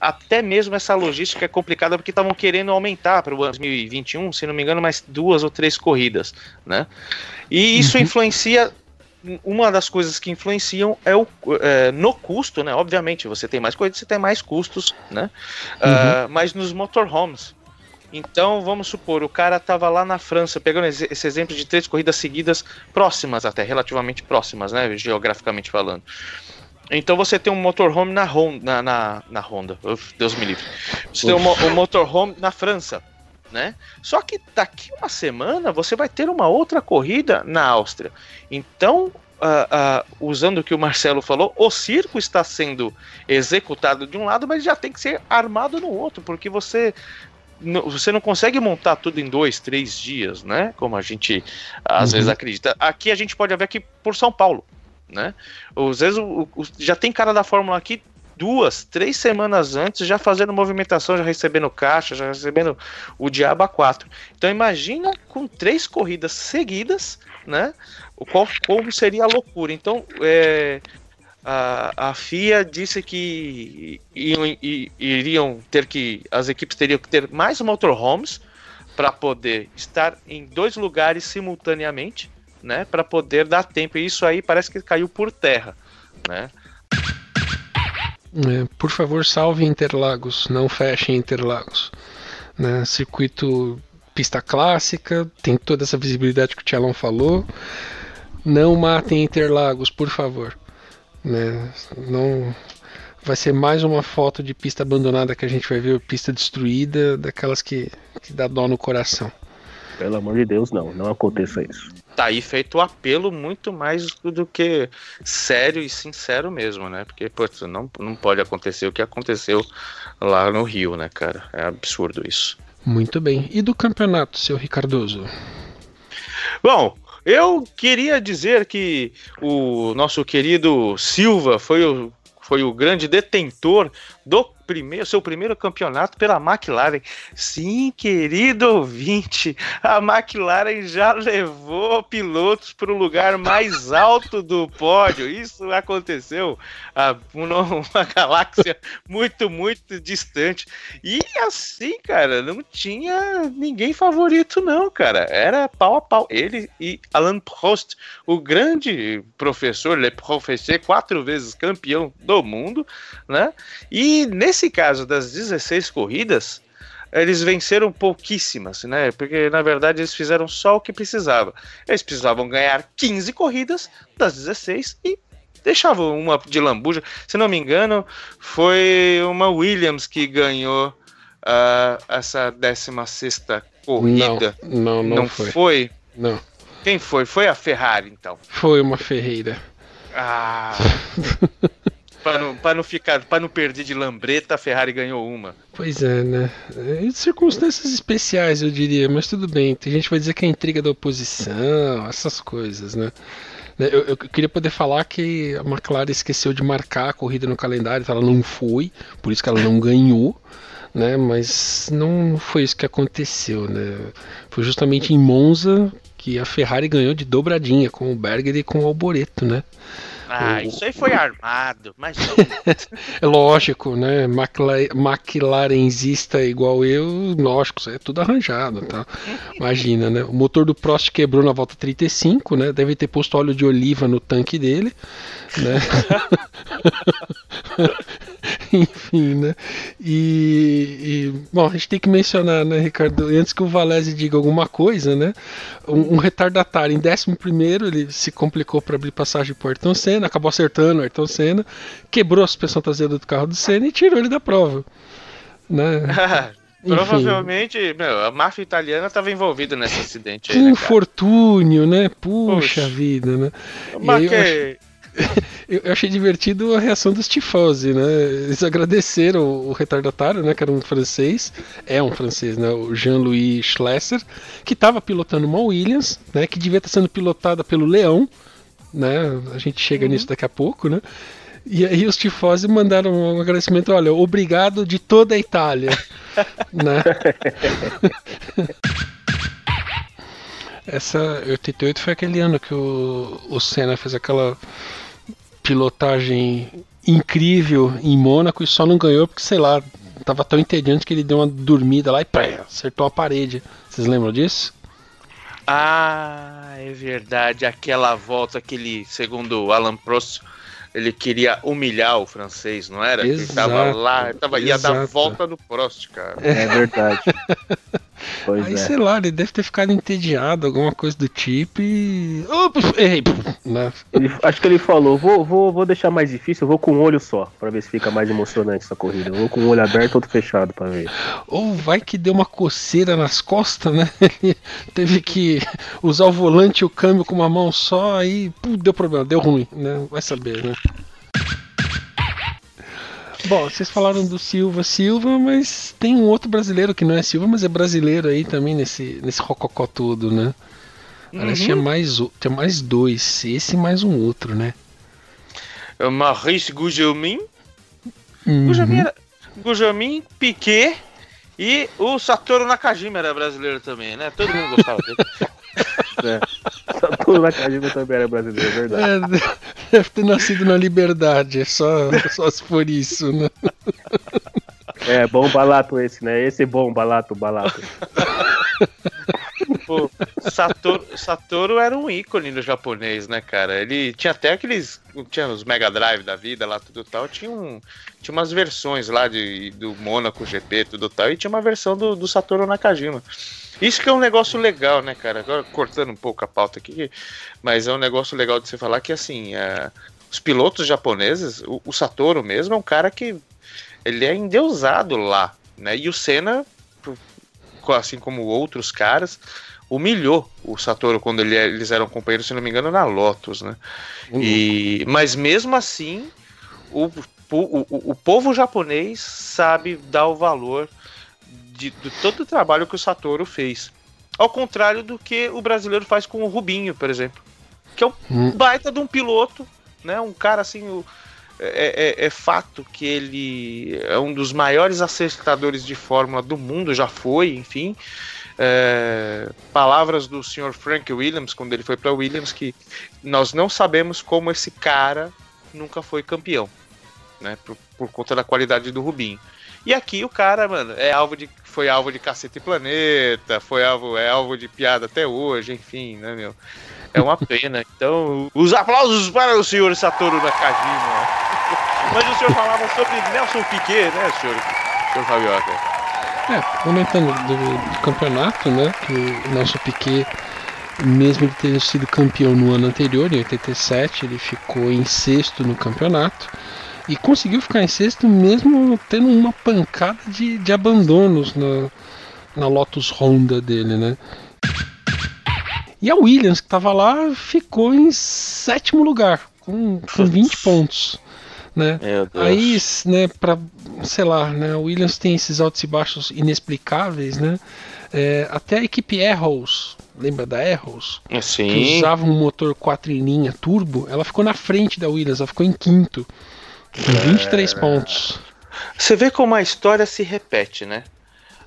S1: até mesmo essa logística é complicada porque estavam querendo aumentar para o ano 2021, se não me engano, mais duas ou três corridas, né? E isso influencia uma das coisas que influenciam é o é, no custo, né? Obviamente, você tem mais corridas, você tem mais custos, né? Ah, mas nos motorhomes. Então, vamos supor, o cara tava lá na França, pegando esse exemplo de três corridas seguidas, próximas até, relativamente próximas, né? Geograficamente falando. Então você tem um motorhome na Honda, na, na, na Honda, Uf, Deus me livre. Você tem um, um motorhome na França, né? Só que daqui uma semana você vai ter uma outra corrida na Áustria. Então, ah, ah, usando o que o Marcelo falou, o circo está sendo executado de um lado, mas já tem que ser armado no outro, porque você você não consegue montar tudo em dois, três dias, né? Como a gente às
S5: Uhum.
S1: vezes acredita. Aqui a gente pode ver aqui por São Paulo, né? Às vezes o- o- já tem cara da Fórmula aqui duas, três semanas antes já fazendo movimentação, já recebendo caixa, já recebendo o diabo a quatro. Então imagina com três corridas seguidas, né? O qual como seria a loucura. Então é, a, a FIA disse que iam, iriam ter que as equipes teriam que ter mais motorhomes para poder estar em dois lugares simultaneamente, né? Para poder dar tempo. E isso aí parece que caiu por terra, né?
S5: É, por favor, salve Interlagos, não feche Interlagos. Né? Circuito pista clássica, tem toda essa visibilidade que o Tchelon falou. Não matem Interlagos, por favor. Né? Não vai ser mais uma foto de pista abandonada que a gente vai ver, pista destruída, daquelas que, que dá dó no coração.
S6: Pelo amor de Deus, não. Não aconteça isso.
S1: Tá aí feito o apelo muito mais do que sério e sincero mesmo, né? Porque, putz, não, não pode acontecer o que aconteceu lá no Rio, né, cara? É absurdo isso.
S5: Muito bem. E do campeonato, seu Ricardoso?
S1: Bom, eu queria dizer que o nosso querido Silva foi o, foi o grande detentor do primeiro, seu primeiro campeonato pela McLaren. Sim, querido ouvinte, a McLaren já levou pilotos para o lugar mais alto do pódio. Isso aconteceu a uma galáxia muito, muito distante. E assim, cara, não tinha ninguém favorito, não, cara. Era pau a pau. Ele e Alan Prost, o grande professor, Le Professeur, quatro vezes campeão do mundo, né? E nesse caso das 16 corridas, eles venceram pouquíssimas, né? Porque na verdade eles fizeram só o que precisava. Eles precisavam ganhar 15 corridas das 16 e deixavam uma de lambuja. Se não me engano, foi uma Williams que ganhou ah, essa 16 corrida.
S5: Não, não, não foi.
S1: foi?
S5: Não.
S1: Quem foi? Foi a Ferrari, então.
S5: Foi uma Ferreira.
S1: Ah. para não, pra não ficar, para não perder de lambreta, a Ferrari ganhou uma.
S5: Pois é, né? É, circunstâncias especiais, eu diria, mas tudo bem. Tem gente que vai dizer que é intriga da oposição, essas coisas, né? Né, Eu, eu queria poder falar que a McLaren esqueceu de marcar a corrida no calendário, então ela não foi, por isso que ela não ganhou, né? Mas não foi isso que aconteceu, né? Foi justamente em Monza que que a Ferrari ganhou de dobradinha com o Berger e com o Alboreto, né?
S1: Ah, isso aí foi armado, mas
S5: É lógico, né? McLarenzista igual eu, lógico, isso aí é tudo arranjado, tá? Imagina, né? O motor do Prost quebrou na volta 35, né? Deve ter posto óleo de oliva no tanque dele, né? Enfim, né? E, e, bom, a gente tem que mencionar, né, Ricardo, antes que o Valese diga alguma coisa, né? Um, um retardatário em 11 ele se complicou para abrir passagem pro Ayrton Senna, acabou acertando o Ayrton Senna, quebrou a suspensão traseira do carro do Senna e tirou ele da prova. Né? Enfim.
S1: provavelmente, meu, a máfia italiana estava envolvida nesse acidente aí,
S5: Que
S1: né,
S5: infortúnio, né? Puxa,
S1: Puxa.
S5: vida, né? Eu
S1: que-
S5: achei- Eu, achei divertido a reação dos tifosi, né? Eles agradeceram o retardatário, né? Que era um francês, é um francês, né? O Jean-Louis Schlesser, que estava pilotando uma Williams, né? Que devia estar sendo pilotada pelo Leão, né? A gente chega
S1: Uhum.
S5: nisso daqui a pouco, né? E aí os tifosi mandaram um agradecimento, olha, obrigado de toda a Itália, né? Essa 88 foi aquele ano que o, o Senna fez aquela pilotagem incrível em Mônaco e só não ganhou porque, sei lá, tava tão entediante que ele deu uma dormida lá e pé, acertou a parede. Vocês lembram disso?
S1: Ah, é verdade. Aquela volta que ele, segundo o Alan Prost, ele queria humilhar o francês, não era? Que Ele tava
S5: Exato,
S1: lá, ele tava, ia dar
S5: exato.
S1: volta no Prost, cara.
S6: É verdade. Pois
S5: Aí,
S6: é.
S5: sei lá, ele deve ter ficado entediado, alguma coisa do tipo e. Errei! Né?
S6: Ele- acho que ele falou, vou, vou, vou deixar mais difícil, eu vou com um olho só, pra ver se fica mais emocionante essa corrida. Eu vou com um olho aberto e outro fechado pra ver.
S5: Ou vai que deu uma coceira nas costas, né? Ele teve que usar o volante e o câmbio com uma mão só, aí deu problema, deu ruim, né? Vai saber, né? Bom, vocês falaram do Silva Silva, mas tem um outro brasileiro que não é Silva, mas é brasileiro aí também nesse, nesse rococó todo, né? Aliás,
S1: Uhum.
S5: tinha mais, tinha mais dois, esse e mais um outro, né?
S1: O Maurice Gugelmin,
S5: Uhum.
S1: Gugelmin, era- Gugelmin, Piquet e o Satoru Nakajima era brasileiro também, né? Todo mundo gostava dele.
S6: É. Satoru Nakajima também era brasileiro, é verdade.
S5: É, deve ter nascido na liberdade, é só, só se for isso, né?
S6: É, bom balato esse, né? Esse é bom balato, balato.
S1: Pô, Satoru, Satoru era um ícone no japonês, né, cara? Ele tinha até aqueles. Tinha os Mega Drive da vida lá, tudo tal. Tinha, um, tinha umas versões lá de, do Monaco GP, tudo tal. E tinha uma versão do, do Satoru Nakajima. Isso que é um negócio legal, né, cara? Agora cortando um pouco a pauta aqui, mas é um negócio legal de você falar que, assim, é, os pilotos japoneses, o, o Satoru mesmo é um cara que ele é endeusado lá, né? E o Senna, assim como outros caras, humilhou o Satoru quando ele- eles eram companheiros, se não me engano, na Lotus, né? E, mas mesmo assim, o, o, o, o povo japonês sabe dar o valor de, de todo o trabalho que o Satoru fez. Ao contrário do que o brasileiro faz com o Rubinho, por exemplo. Que é um
S5: Hum.
S1: baita de um piloto, né? Um cara assim. o- é, é- é fato que ele é um dos maiores acertadores de fórmula do mundo, já foi, enfim. É, palavras do Sr. Frank Williams, quando ele foi para Williams, que nós não sabemos como esse cara nunca foi campeão, né? Por, por conta da qualidade do Rubinho. E aqui o cara, mano, é alvo de, foi alvo de cacete e planeta, foi alvo, é alvo de piada até hoje, enfim, né, meu? É uma pena. Então, os aplausos para o senhor Satoru Nakajima. Mas o senhor falava sobre Nelson Piquet, né, senhor, senhor Fabioca?
S5: É, comentando do, do campeonato, né? Que o Nelson Piquet, mesmo ele ter sido campeão no ano anterior, em 87, ele ficou em sexto no campeonato. E conseguiu ficar em sexto mesmo tendo uma pancada de, de abandonos na, na Lotus Honda dele, né? E a Williams, que estava lá, ficou em sétimo lugar, com, com 20 pontos. Né? Aí, né, pra, sei lá, né, o Williams tem esses altos e baixos inexplicáveis, né? É, até a equipe Arrows, lembra da Arrows? Que
S1: Sim.
S5: usava um motor 4 em linha turbo, ela ficou na frente da Williams, ela ficou em quinto, com 23 pontos.
S1: Você vê como a história se repete, né?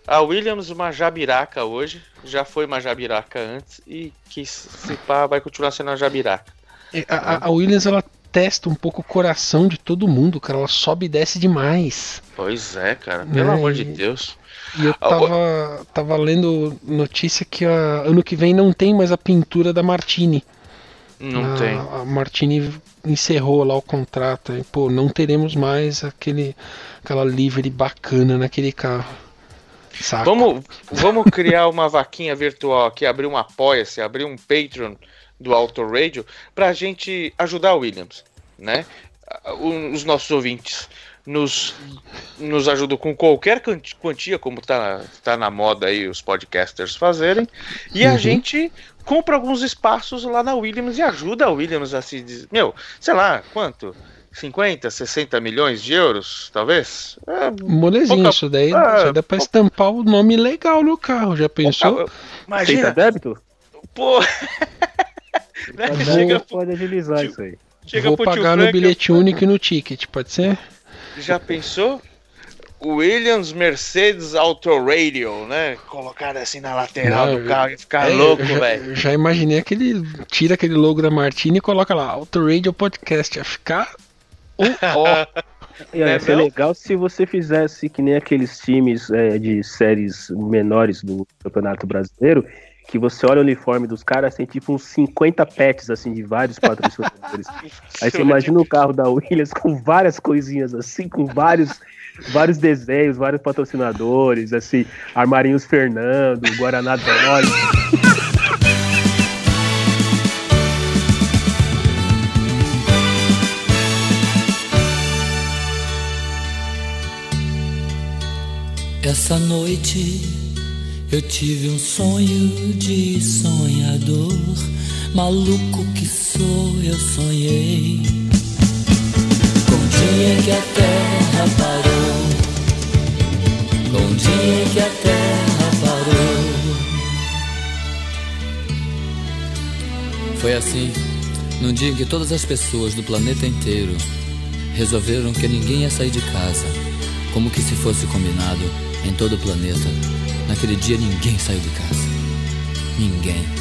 S1: A Williams uma jabiraca hoje, já foi uma jabiraca antes e que se pá vai continuar sendo uma jabiraca.
S5: É, A, a- a Williams ela testa um pouco o coração de todo mundo, cara. Ela sobe e desce demais.
S1: Pois é, cara, pelo
S5: É,
S1: amor de Deus.
S5: E eu
S1: Ah,
S5: tava, tava lendo notícia que a- ano que vem não tem mais a pintura da Martini.
S1: Não
S5: a,
S1: tem.
S5: A Martini encerrou lá o contrato. E, pô, não teremos mais aquele, aquela livery bacana naquele carro. Saca?
S1: Vamos, vamos criar uma vaquinha virtual aqui, abrir um Apoia-se, abrir um Patreon do Auto Radio pra gente ajudar o Williams, né? Os nossos ouvintes nos, nos ajudam com qualquer quanti- quantia, como tá, tá na moda aí os podcasters fazerem, e a
S5: Uhum.
S1: gente compra alguns espaços lá na Williams e ajuda a Williams a se... diz- Meu, sei lá, quanto? 50, 60 milhões de euros, talvez? É,
S5: Molezinho,
S1: pouca-
S5: isso daí
S1: Ah,
S5: já dá pra estampar o nome legal no carro. Já pensou?
S1: Imagina,
S6: Aceita débito?
S1: pô. Né? Chega,
S6: pode agilizar isso aí.
S1: chega
S5: Vou pagar no
S1: Frank,
S5: bilhete único e no ticket, pode ser?
S1: Já pensou? Williams Mercedes Auto Radio, né? Colocado assim na lateral
S5: Não,
S1: do carro e ficar
S5: É,
S1: louco, velho.
S5: eu já imaginei aquele. Tira aquele logo da Martini e coloca lá, Auto Radio Podcast. Ia ficar. o ó.
S1: Né,
S6: ser
S1: não?
S6: legal se você fizesse que nem aqueles times é, de séries menores do Campeonato Brasileiro, que você olha o uniforme dos caras, tem tipo uns 50 pets assim de vários patrocinadores. Aí você imagina o carro da Williams com várias coisinhas assim, com vários vários desenhos, vários patrocinadores, assim, Armarinhos Fernando, Guaraná Dolly.
S11: Essa noite eu tive um sonho de sonhador. Maluco que sou, eu sonhei. Dia que a terra parou. Com o dia que a terra parou. Foi assim, num dia em que todas as pessoas do planeta inteiro resolveram que ninguém ia sair de casa, como que se fosse combinado em todo o planeta. Naquele dia ninguém saiu de casa. Ninguém.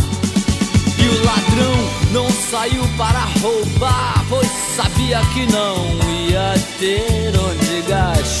S11: O ladrão não saiu para roubar, pois sabia que não ia ter onde gastar.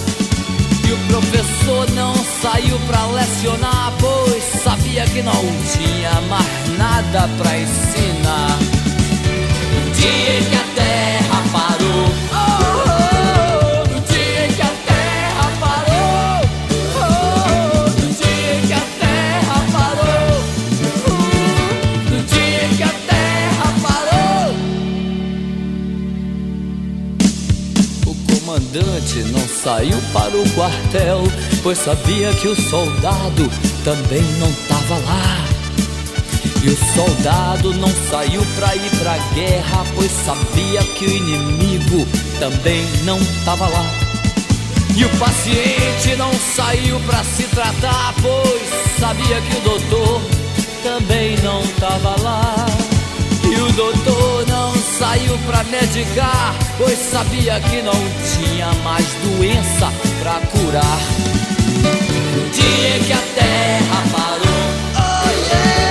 S11: O professor não saiu pra lecionar, pois sabia que não tinha mais nada pra ensinar. No dia que a terra parou, não saiu para o quartel, pois sabia que o soldado também não tava lá. E o soldado não saiu pra ir pra guerra, pois sabia que o inimigo também não tava lá. E o paciente não saiu pra se tratar, pois sabia que o doutor também não tava lá. O doutor não saiu pra medicar, pois sabia que não tinha mais doença pra curar. No dia em que a terra parou, oh yeah!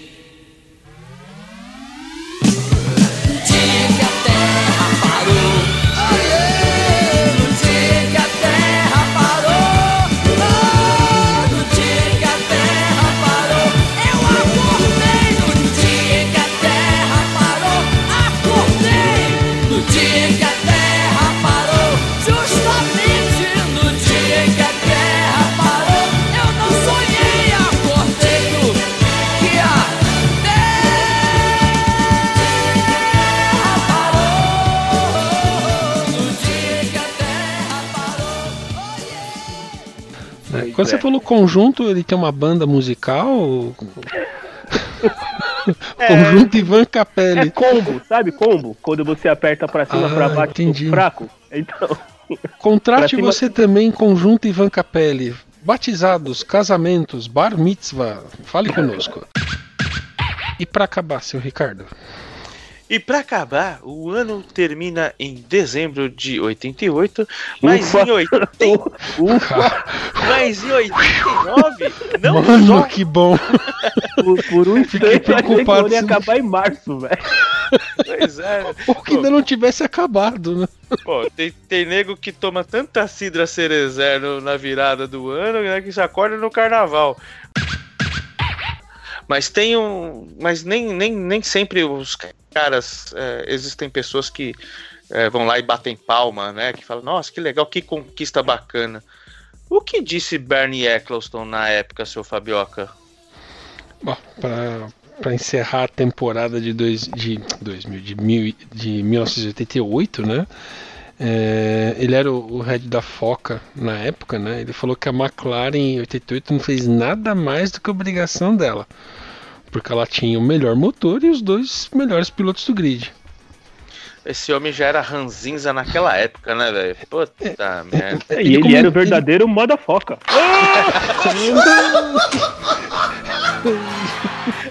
S5: Quando você falou conjunto, ele tem uma banda musical? conjunto Ivan Capelli.
S6: É combo, sabe combo? Quando você aperta pra cima,
S5: Ah,
S6: pra baixo,
S5: entendi.
S6: fraco. Então.
S5: Contrate você também conjunto Ivan Capelli. Batizados, casamentos, bar mitzvah. Fale conosco. E pra acabar, seu Ricardo?
S1: E pra acabar, o ano termina em dezembro de 88, mas
S6: Ufa.
S1: em 80, mas em 89 não
S5: Mano,
S1: só
S5: que bom.
S6: Por, por um instante eu achei que o
S5: preocupado
S6: ano ia acabar em março, velho.
S1: Pois é.
S5: Ou que ainda não tivesse acabado, né?
S1: Pô, tem, tem nego que toma tanta cidra cerezer na virada do ano, né, que se acorda no carnaval. Mas tem um. Mas nem, nem, nem sempre os caras. é, existem pessoas que é, vão lá e batem palma, né? Que falam, nossa, que legal, que conquista bacana. O que disse Bernie Eccleston na época, seu Fabioca?
S5: Bom, pra encerrar a temporada de, dois, de, 2000, de, mil, de 1988, né? É, ele era o, o head da Foca na época, né? Ele falou que a McLaren em 88 não fez nada mais do que obrigação dela. Porque ela tinha o melhor motor e os dois melhores pilotos do grid.
S1: Esse homem já era ranzinza naquela época, né, velho? Puta merda.
S6: E ele, era o verdadeiro moda foca.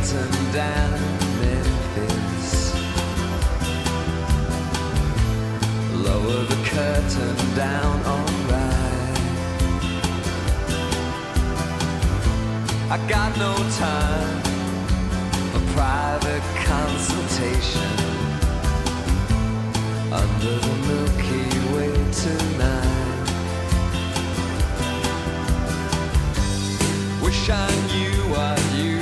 S12: Curtain down Memphis. Lower the curtain down, alright. I got no time for private consultation under the Milky Way tonight. Wish I knew what you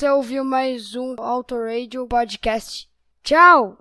S13: Você ouviu mais um Auto Radio Podcast. Tchau!